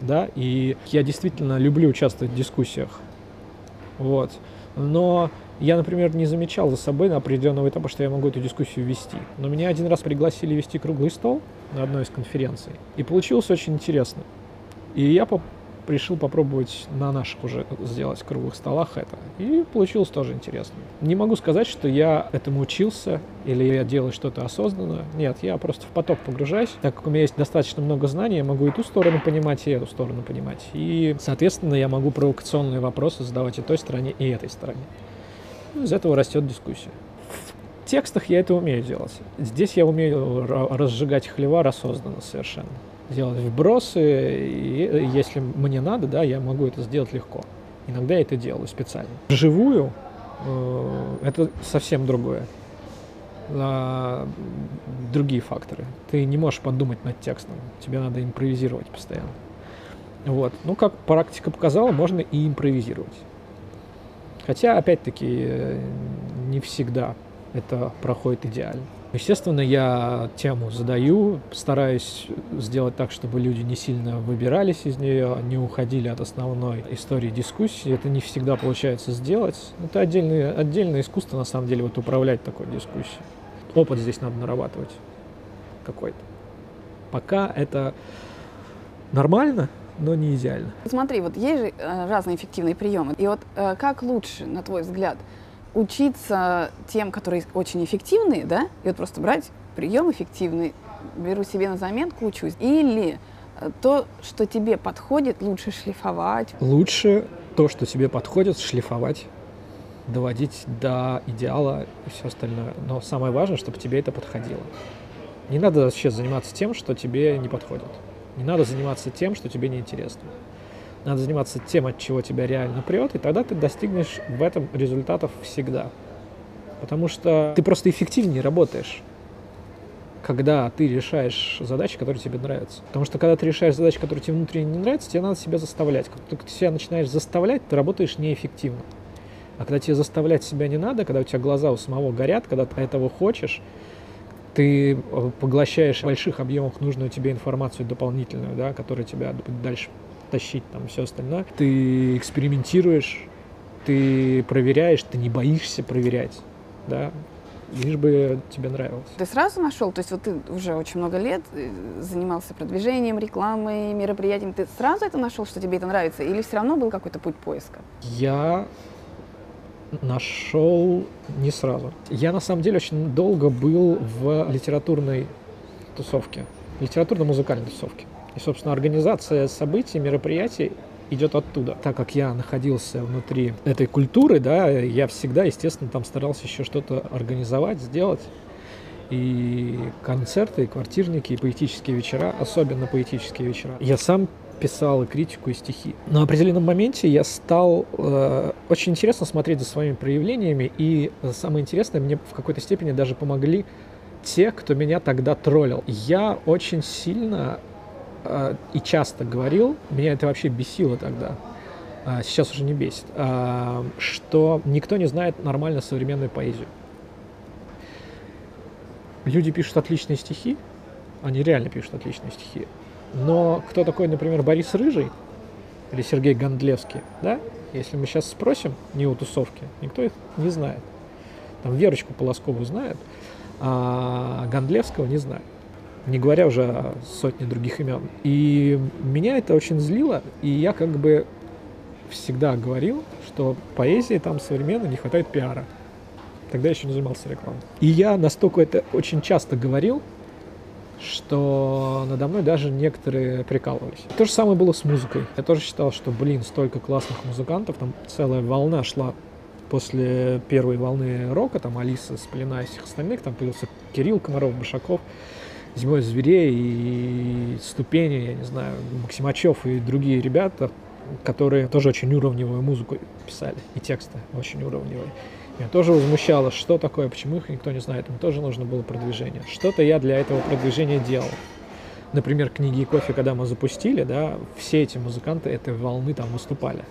да, и я действительно люблю участвовать в дискуссиях. Вот. Но я, например, не замечал за собой на определенного этапа, что я могу эту дискуссию вести. Но меня один раз пригласили вести круглый стол на одной из конференций, и получилось очень интересно. И я решил попробовать на наших уже сделать круглых столах это. И получилось тоже интересно. Не могу сказать, что я этому учился или я делаю что-то осознанно. Нет, я просто в поток погружаюсь. Так как у меня есть достаточно много знаний, я могу и ту сторону понимать, и эту сторону понимать. И, соответственно, я могу провокационные вопросы задавать и той стороне, и этой стороне. Ну, из этого растет дискуссия. В текстах я это умею делать. Здесь я умею разжигать хлева осознанно совершенно делать вбросы, и если мне надо, да, я могу это сделать легко. Иногда я это делаю специально. Живую э, это совсем другое. А, другие факторы. Ты не можешь подумать над текстом, тебе надо импровизировать постоянно. Вот. Ну, как практика показала, можно и импровизировать. Хотя, опять-таки, не всегда это проходит идеально. Естественно, я тему задаю, стараюсь сделать так, чтобы люди не сильно выбирались из нее, не уходили от основной истории дискуссии. Это не всегда получается сделать. Это отдельное, отдельное искусство, на самом деле, вот управлять такой дискуссией. Опыт здесь надо нарабатывать какой-то. Пока это нормально, но не идеально. Смотри, вот есть же э, разные эффективные приемы. И вот э, как лучше, на твой взгляд, учиться тем, которые очень эффективные, да, и вот просто брать прием эффективный, беру себе на заметку, учусь. Или э, то, что тебе подходит, лучше шлифовать. Лучше то, что тебе подходит, шлифовать, доводить до идеала и все остальное. Но самое важное, чтобы тебе это подходило. Не надо вообще заниматься тем, что тебе не подходит. Не надо заниматься тем, что тебе неинтересно. Надо заниматься тем, от чего тебя реально прет, и тогда ты достигнешь в этом результатов всегда. Потому что ты просто эффективнее работаешь, когда ты решаешь задачи, которые тебе нравятся. Потому что когда ты решаешь задачи, которые тебе внутренне не нравятся, тебе надо себя заставлять. Только ты себя начинаешь заставлять, ты работаешь неэффективно. А когда тебе заставлять себя не надо, когда у тебя глаза у самого горят, когда ты этого хочешь, ты э, поглощаешь в больших объемах нужную тебе информацию дополнительную, да, которая тебя дальше тащить, там все остальное. Ты экспериментируешь, ты проверяешь, ты не боишься проверять, да, лишь бы тебе нравилось. Ты сразу нашел, то есть вот ты уже очень много лет э, занимался продвижением, рекламой, мероприятием, ты сразу это нашел, что тебе это нравится, или все равно был какой-то путь поиска? Я нашел не сразу. Я на самом деле очень долго был в литературной тусовке, литературно-музыкальной тусовке. И, собственно, организация событий, мероприятий идет оттуда. Так как я находился внутри этой культуры, да, я всегда, естественно, там старался еще что-то организовать, сделать. И концерты, и квартирники, и поэтические вечера, особенно поэтические вечера. Я сам писал и критику, и стихи. На определенном моменте я стал э, очень интересно смотреть за своими проявлениями, и самое интересное, мне в какой-то степени даже помогли те, кто меня тогда троллил. Я очень сильно и часто говорил, меня это вообще бесило тогда, э, сейчас уже не бесит, э, что никто не знает нормально современную поэзию. Люди пишут отличные стихи, они реально пишут отличные стихи, но кто такой, например, Борис Рыжий или Сергей Гондлевский, да, если мы сейчас спросим, не у тусовки, никто их не знает. Там Верочку Полоскову знают, а Гондлевского не знают. Не говоря уже о сотне других имен. И меня это очень злило, и я как бы всегда говорил, что поэзии там современно не хватает пиара. Тогда еще не занимался рекламой. И я настолько это очень часто говорил, что надо мной даже некоторые прикалывались. То же самое было с музыкой. Я тоже считал, что, блин, столько классных музыкантов, там целая волна шла после первой волны рока, там Алиса Сплина и всех остальных, там появился Кирилл Комаров, Башаков, Зимой зверей и ступени, я не знаю, Максимачев и другие ребята, которые тоже очень уровневую музыку писали, и тексты очень уровневые. Меня тоже возмущало, что такое, почему их никто не знает. Им тоже нужно было продвижение. Что-то я для этого продвижения делал. Например, книги и кофе, когда мы запустили, да, все эти музыканты этой волны там выступали.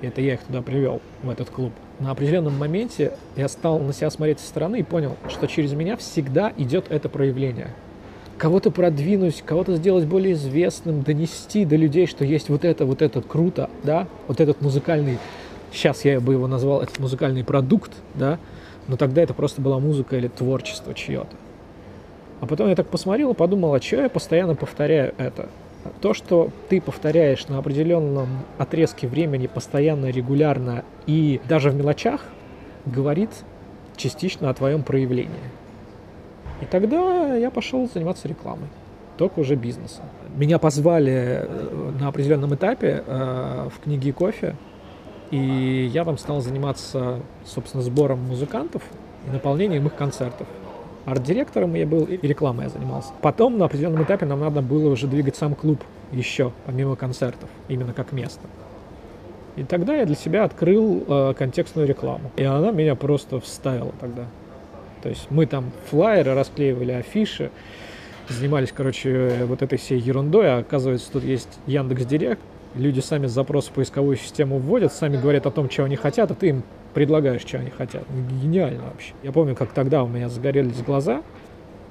И это я их туда привел, в этот клуб. На определенном моменте я стал на себя смотреть со стороны и понял, что через меня всегда идет это проявление. Кого-то продвинуть, кого-то сделать более известным, донести до людей, что есть вот это, вот это круто, да, вот этот музыкальный, сейчас я бы его назвал, этот музыкальный продукт, да, но тогда это просто была музыка или творчество чье-то. А потом я так посмотрел и подумал, а что я постоянно повторяю это? То, что ты повторяешь на определенном отрезке времени постоянно, регулярно и даже в мелочах, говорит частично о твоем проявлении. И тогда я пошел заниматься рекламой, только уже бизнесом. Меня позвали э, на определенном этапе э, в книге кофе, и я там стал заниматься, собственно, сбором музыкантов и наполнением их концертов арт-директором я был, и рекламой я занимался. Потом на определенном этапе нам надо было уже двигать сам клуб еще, помимо концертов, именно как место. И тогда я для себя открыл э, контекстную рекламу. И она меня просто вставила тогда. То есть мы там флайеры расклеивали, афиши, занимались, короче, вот этой всей ерундой, а оказывается, тут есть Яндекс Директ, люди сами запрос в поисковую систему вводят, сами говорят о том, чего они хотят, а ты им предлагаешь, что они хотят. Гениально вообще. Я помню, как тогда у меня загорелись глаза,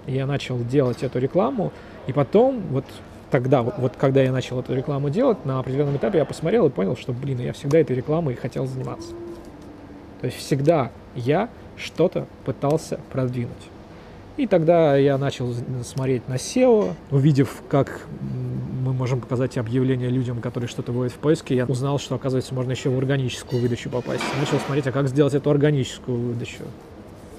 и я начал делать эту рекламу, и потом, вот тогда, вот, вот когда я начал эту рекламу делать, на определенном этапе я посмотрел и понял, что, блин, я всегда этой рекламой хотел заниматься. То есть всегда я что-то пытался продвинуть. И тогда я начал смотреть на SEO, увидев, как мы можем показать объявления людям, которые что-то вводят в поиске, я узнал, что, оказывается, можно еще в органическую выдачу попасть. Начал смотреть, а как сделать эту органическую выдачу.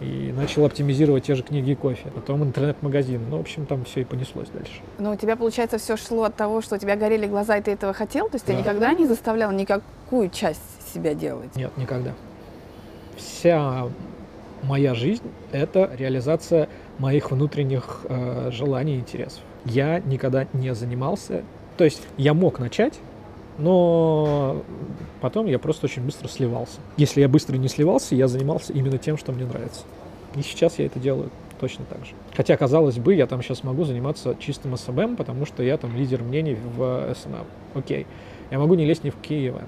И начал оптимизировать те же книги и кофе. Потом интернет-магазин. Ну, в общем, там все и понеслось дальше. Но у тебя, получается, все шло от того, что у тебя горели глаза, и ты этого хотел? То есть да. ты никогда не заставлял никакую часть себя делать? Нет, никогда. Вся моя жизнь — это реализация моих внутренних э, желаний и интересов. Я никогда не занимался, то есть я мог начать, но потом я просто очень быстро сливался. Если я быстро не сливался, я занимался именно тем, что мне нравится. И сейчас я это делаю точно так же. Хотя, казалось бы, я там сейчас могу заниматься чистым SMM, потому что я там лидер мнений в SMM. Окей. Я могу не лезть ни в какие ивенты.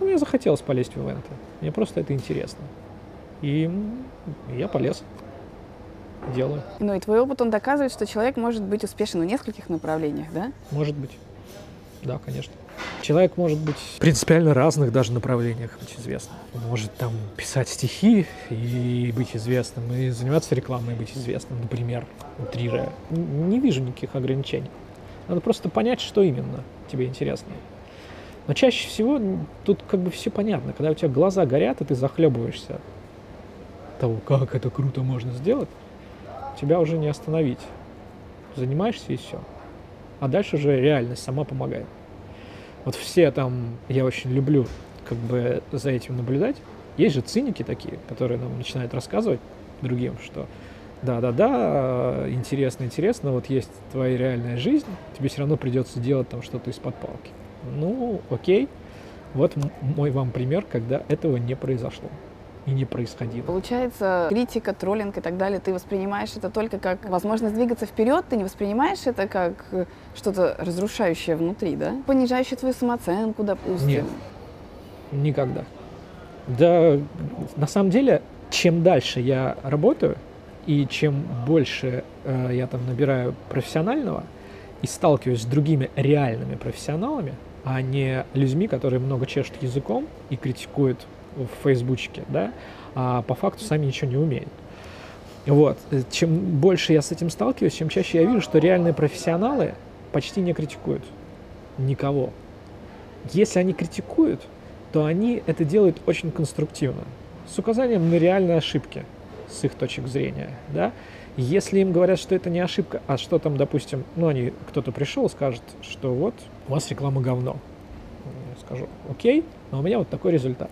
Но мне захотелось полезть в ивенты. Мне просто это интересно. И я полез делаю. Ну и твой опыт, он доказывает, что человек может быть успешен в нескольких направлениях, да? Может быть. Да, конечно. Человек может быть в принципиально разных даже направлениях быть известным. Может там писать стихи и быть известным, и заниматься рекламой и быть известным, например, утрируя. Не вижу никаких ограничений. Надо просто понять, что именно тебе интересно. Но чаще всего тут как бы все понятно. Когда у тебя глаза горят, и ты захлебываешься того, как это круто можно сделать, тебя уже не остановить. Занимаешься и все. А дальше уже реальность сама помогает. Вот все там, я очень люблю как бы за этим наблюдать. Есть же циники такие, которые нам начинают рассказывать другим, что да-да-да, интересно, интересно, вот есть твоя реальная жизнь, тебе все равно придется делать там что-то из-под палки. Ну, окей. Вот мой вам пример, когда этого не произошло и не происходило. Получается, критика, троллинг и так далее, ты воспринимаешь это только как возможность двигаться вперед, ты не воспринимаешь это как что-то разрушающее внутри, да? Понижающее твою самооценку, допустим. Нет, никогда. Да, на самом деле, чем дальше я работаю, и чем больше э, я там набираю профессионального и сталкиваюсь с другими реальными профессионалами, а не людьми, которые много чешут языком и критикуют в фейсбучке, да, а по факту сами ничего не умеют. Вот. Чем больше я с этим сталкиваюсь, чем чаще я вижу, что реальные профессионалы почти не критикуют никого. Если они критикуют, то они это делают очень конструктивно, с указанием на реальные ошибки с их точек зрения. Да? Если им говорят, что это не ошибка, а что там, допустим, ну, они, кто-то пришел, скажет, что вот у вас реклама говно. Я скажу, окей, но у меня вот такой результат.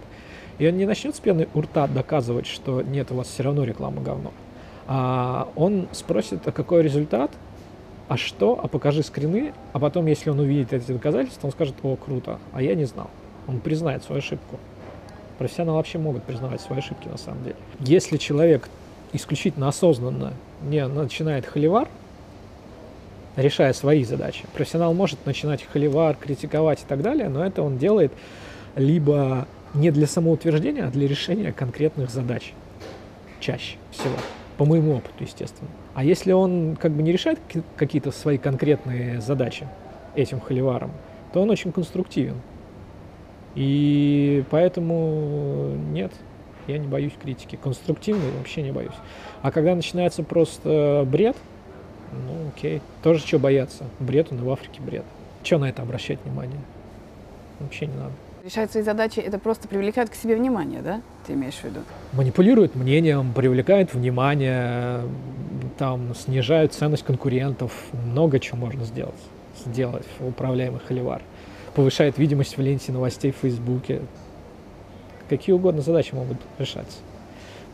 И он не начнет с пены у рта доказывать, что нет, у вас все равно реклама говно. А он спросит, а какой результат, а что, а покажи скрины, а потом, если он увидит эти доказательства, он скажет, о, круто, а я не знал. Он признает свою ошибку. Профессионалы вообще могут признавать свои ошибки на самом деле. Если человек исключительно осознанно не начинает холивар, решая свои задачи. Профессионал может начинать холивар, критиковать и так далее, но это он делает либо не для самоутверждения, а для решения конкретных задач. Чаще всего. По моему опыту, естественно. А если он как бы не решает какие-то свои конкретные задачи этим холиваром, то он очень конструктивен. И поэтому нет, я не боюсь критики. Конструктивный вообще не боюсь. А когда начинается просто бред, ну окей, тоже что бояться. Бред, он и в Африке бред. Что на это обращать внимание? Вообще не надо. Решать свои задачи, это просто привлекает к себе внимание, да? Ты имеешь в виду? Манипулируют мнением, привлекают внимание, там, снижают ценность конкурентов. Много чего можно сделать, сделать в управляемый холивар. Повышает видимость в ленте новостей в Фейсбуке. Какие угодно задачи могут решаться.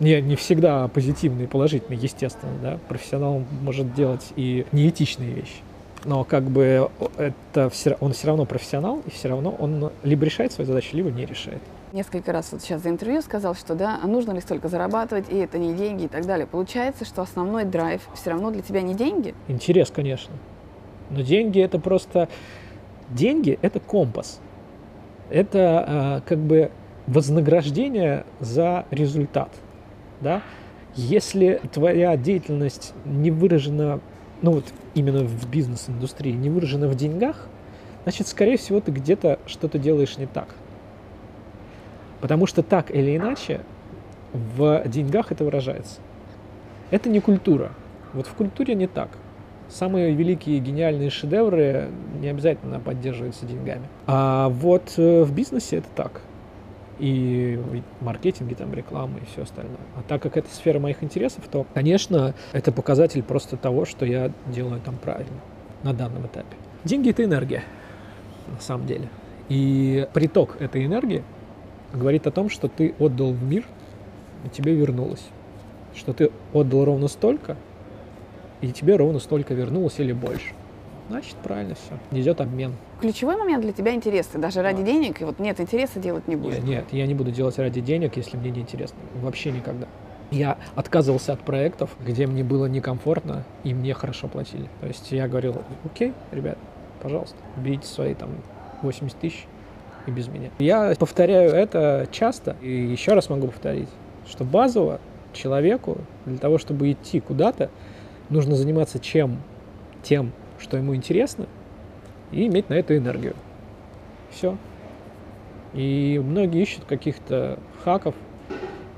Не, не всегда позитивные, положительные, естественно, да. Профессионал может делать и неэтичные вещи но как бы это все, он все равно профессионал, и все равно он либо решает свои задачи, либо не решает. Несколько раз вот сейчас за интервью сказал, что да, а нужно ли столько зарабатывать, и это не деньги и так далее. Получается, что основной драйв все равно для тебя не деньги? Интерес, конечно. Но деньги это просто... Деньги это компас. Это а, как бы вознаграждение за результат. Да? Если твоя деятельность не выражена ну вот именно в бизнес-индустрии, не выражено в деньгах, значит, скорее всего, ты где-то что-то делаешь не так. Потому что так или иначе в деньгах это выражается. Это не культура. Вот в культуре не так. Самые великие гениальные шедевры не обязательно поддерживаются деньгами. А вот э, в бизнесе это так и маркетинге, там, рекламы и все остальное. А так как это сфера моих интересов, то, конечно, это показатель просто того, что я делаю там правильно на данном этапе. Деньги — это энергия, на самом деле. И приток этой энергии говорит о том, что ты отдал в мир, и тебе вернулось. Что ты отдал ровно столько, и тебе ровно столько вернулось или больше значит правильно все. Идет обмен. Ключевой момент для тебя интересы, даже ради да. денег, и вот нет интереса делать не будет. Нет, нет, я не буду делать ради денег, если мне не интересно. Вообще никогда. Я отказывался от проектов, где мне было некомфортно, и мне хорошо платили. То есть я говорил, окей, ребят, пожалуйста, берите свои там 80 тысяч и без меня. Я повторяю это часто, и еще раз могу повторить, что базово человеку для того, чтобы идти куда-то, нужно заниматься чем? Тем, что ему интересно, и иметь на это энергию. Все. И многие ищут каких-то хаков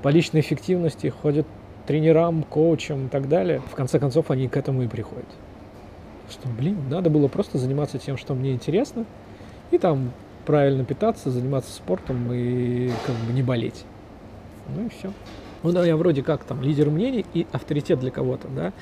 по личной эффективности, ходят тренерам, коучам и так далее. В конце концов, они к этому и приходят. Что, блин, надо было просто заниматься тем, что мне интересно, и там правильно питаться, заниматься спортом и как бы не болеть. Ну и все. Ну да, я вроде как там лидер мнений и авторитет для кого-то, да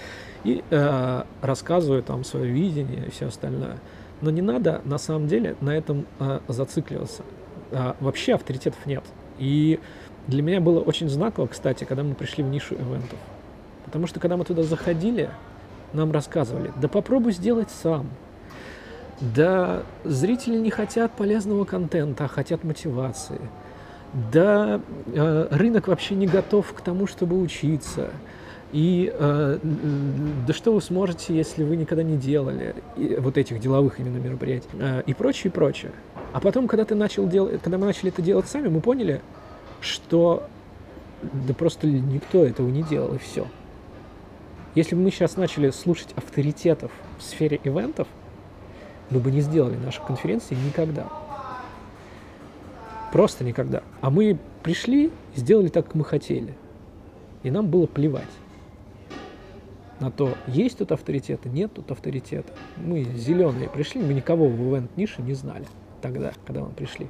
и э, рассказываю там свое видение и все остальное. Но не надо на самом деле на этом э, зацикливаться. Э, вообще авторитетов нет. И для меня было очень знаково, кстати, когда мы пришли в нишу ивентов. Потому что когда мы туда заходили, нам рассказывали, да попробуй сделать сам. Да зрители не хотят полезного контента, а хотят мотивации. Да э, рынок вообще не готов к тому, чтобы учиться. И э, да что вы сможете, если вы никогда не делали и, вот этих деловых именно мероприятий э, и прочее, и прочее. А потом, когда ты начал делать, когда мы начали это делать сами, мы поняли, что да просто никто этого не делал, и все. Если бы мы сейчас начали слушать авторитетов в сфере ивентов, мы бы не сделали наши конференции никогда. Просто никогда. А мы пришли сделали так, как мы хотели. И нам было плевать. На то, есть тут авторитеты, нет тут авторитета. Мы зеленые пришли, мы никого в ивент-нише не знали тогда, когда мы пришли.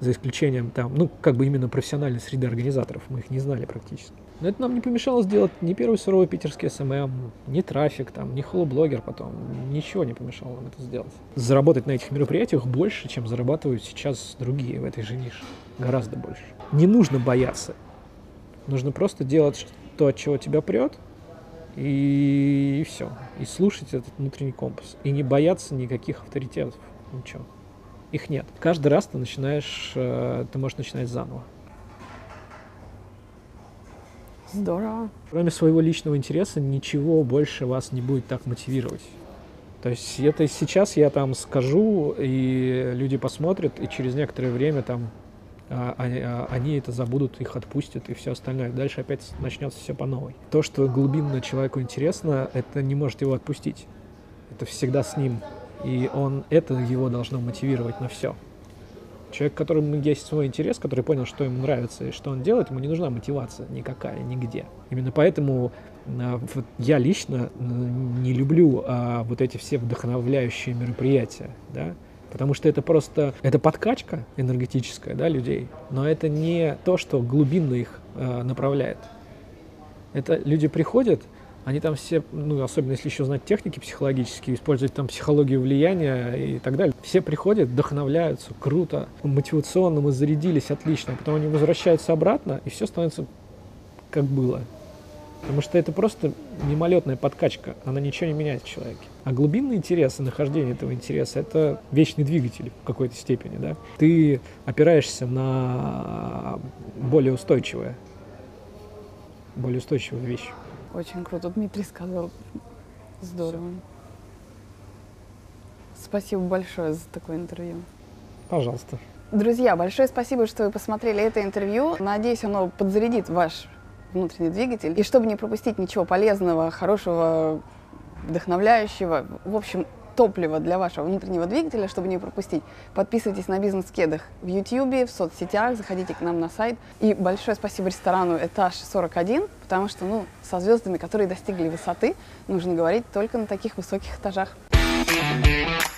За исключением там, ну, как бы именно профессиональной среды организаторов, мы их не знали практически. Но это нам не помешало сделать ни первый суровый питерский SMM, ни трафик, там, ни Hello Blogger потом. Ничего не помешало нам это сделать. Заработать на этих мероприятиях больше, чем зарабатывают сейчас другие в этой же нише. Гораздо больше. Не нужно бояться. Нужно просто делать то, от чего тебя прет, и, и все. И слушать этот внутренний компас. И не бояться никаких авторитетов. Ничего. Их нет. Каждый раз ты начинаешь, э, ты можешь начинать заново. Здорово. Кроме своего личного интереса, ничего больше вас не будет так мотивировать. То есть это сейчас я там скажу, и люди посмотрят, и через некоторое время там они, а, они это забудут, их отпустят и все остальное. Дальше опять начнется все по новой. То, что глубинно человеку интересно, это не может его отпустить. Это всегда с ним. И он, это его должно мотивировать на все. Человек, которому есть свой интерес, который понял, что ему нравится и что он делает, ему не нужна мотивация никакая, нигде. Именно поэтому а, я лично не люблю а, вот эти все вдохновляющие мероприятия, да, потому что это просто, это подкачка энергетическая, да, людей, но это не то, что глубинно их а, направляет. Это люди приходят, они там все, ну, особенно если еще знать техники психологические, использовать там психологию влияния и так далее. Все приходят, вдохновляются, круто, мотивационно мы зарядились, отлично. Потом они возвращаются обратно, и все становится как было. Потому что это просто мимолетная подкачка, она ничего не меняет в человеке. А глубинный интерес и нахождение этого интереса – это вечный двигатель в какой-то степени. Да? Ты опираешься на более устойчивое, более устойчивую вещь. Очень круто. Дмитрий сказал. Здорово. Спасибо большое за такое интервью. Пожалуйста. Друзья, большое спасибо, что вы посмотрели это интервью. Надеюсь, оно подзарядит ваш внутренний двигатель. И чтобы не пропустить ничего полезного, хорошего, вдохновляющего, в общем, топлива для вашего внутреннего двигателя, чтобы не пропустить, подписывайтесь на бизнес-кедах в YouTube, в соцсетях, заходите к нам на сайт. И большое спасибо ресторану «Этаж 41», потому что ну, со звездами, которые достигли высоты, нужно говорить только на таких высоких этажах. Thank you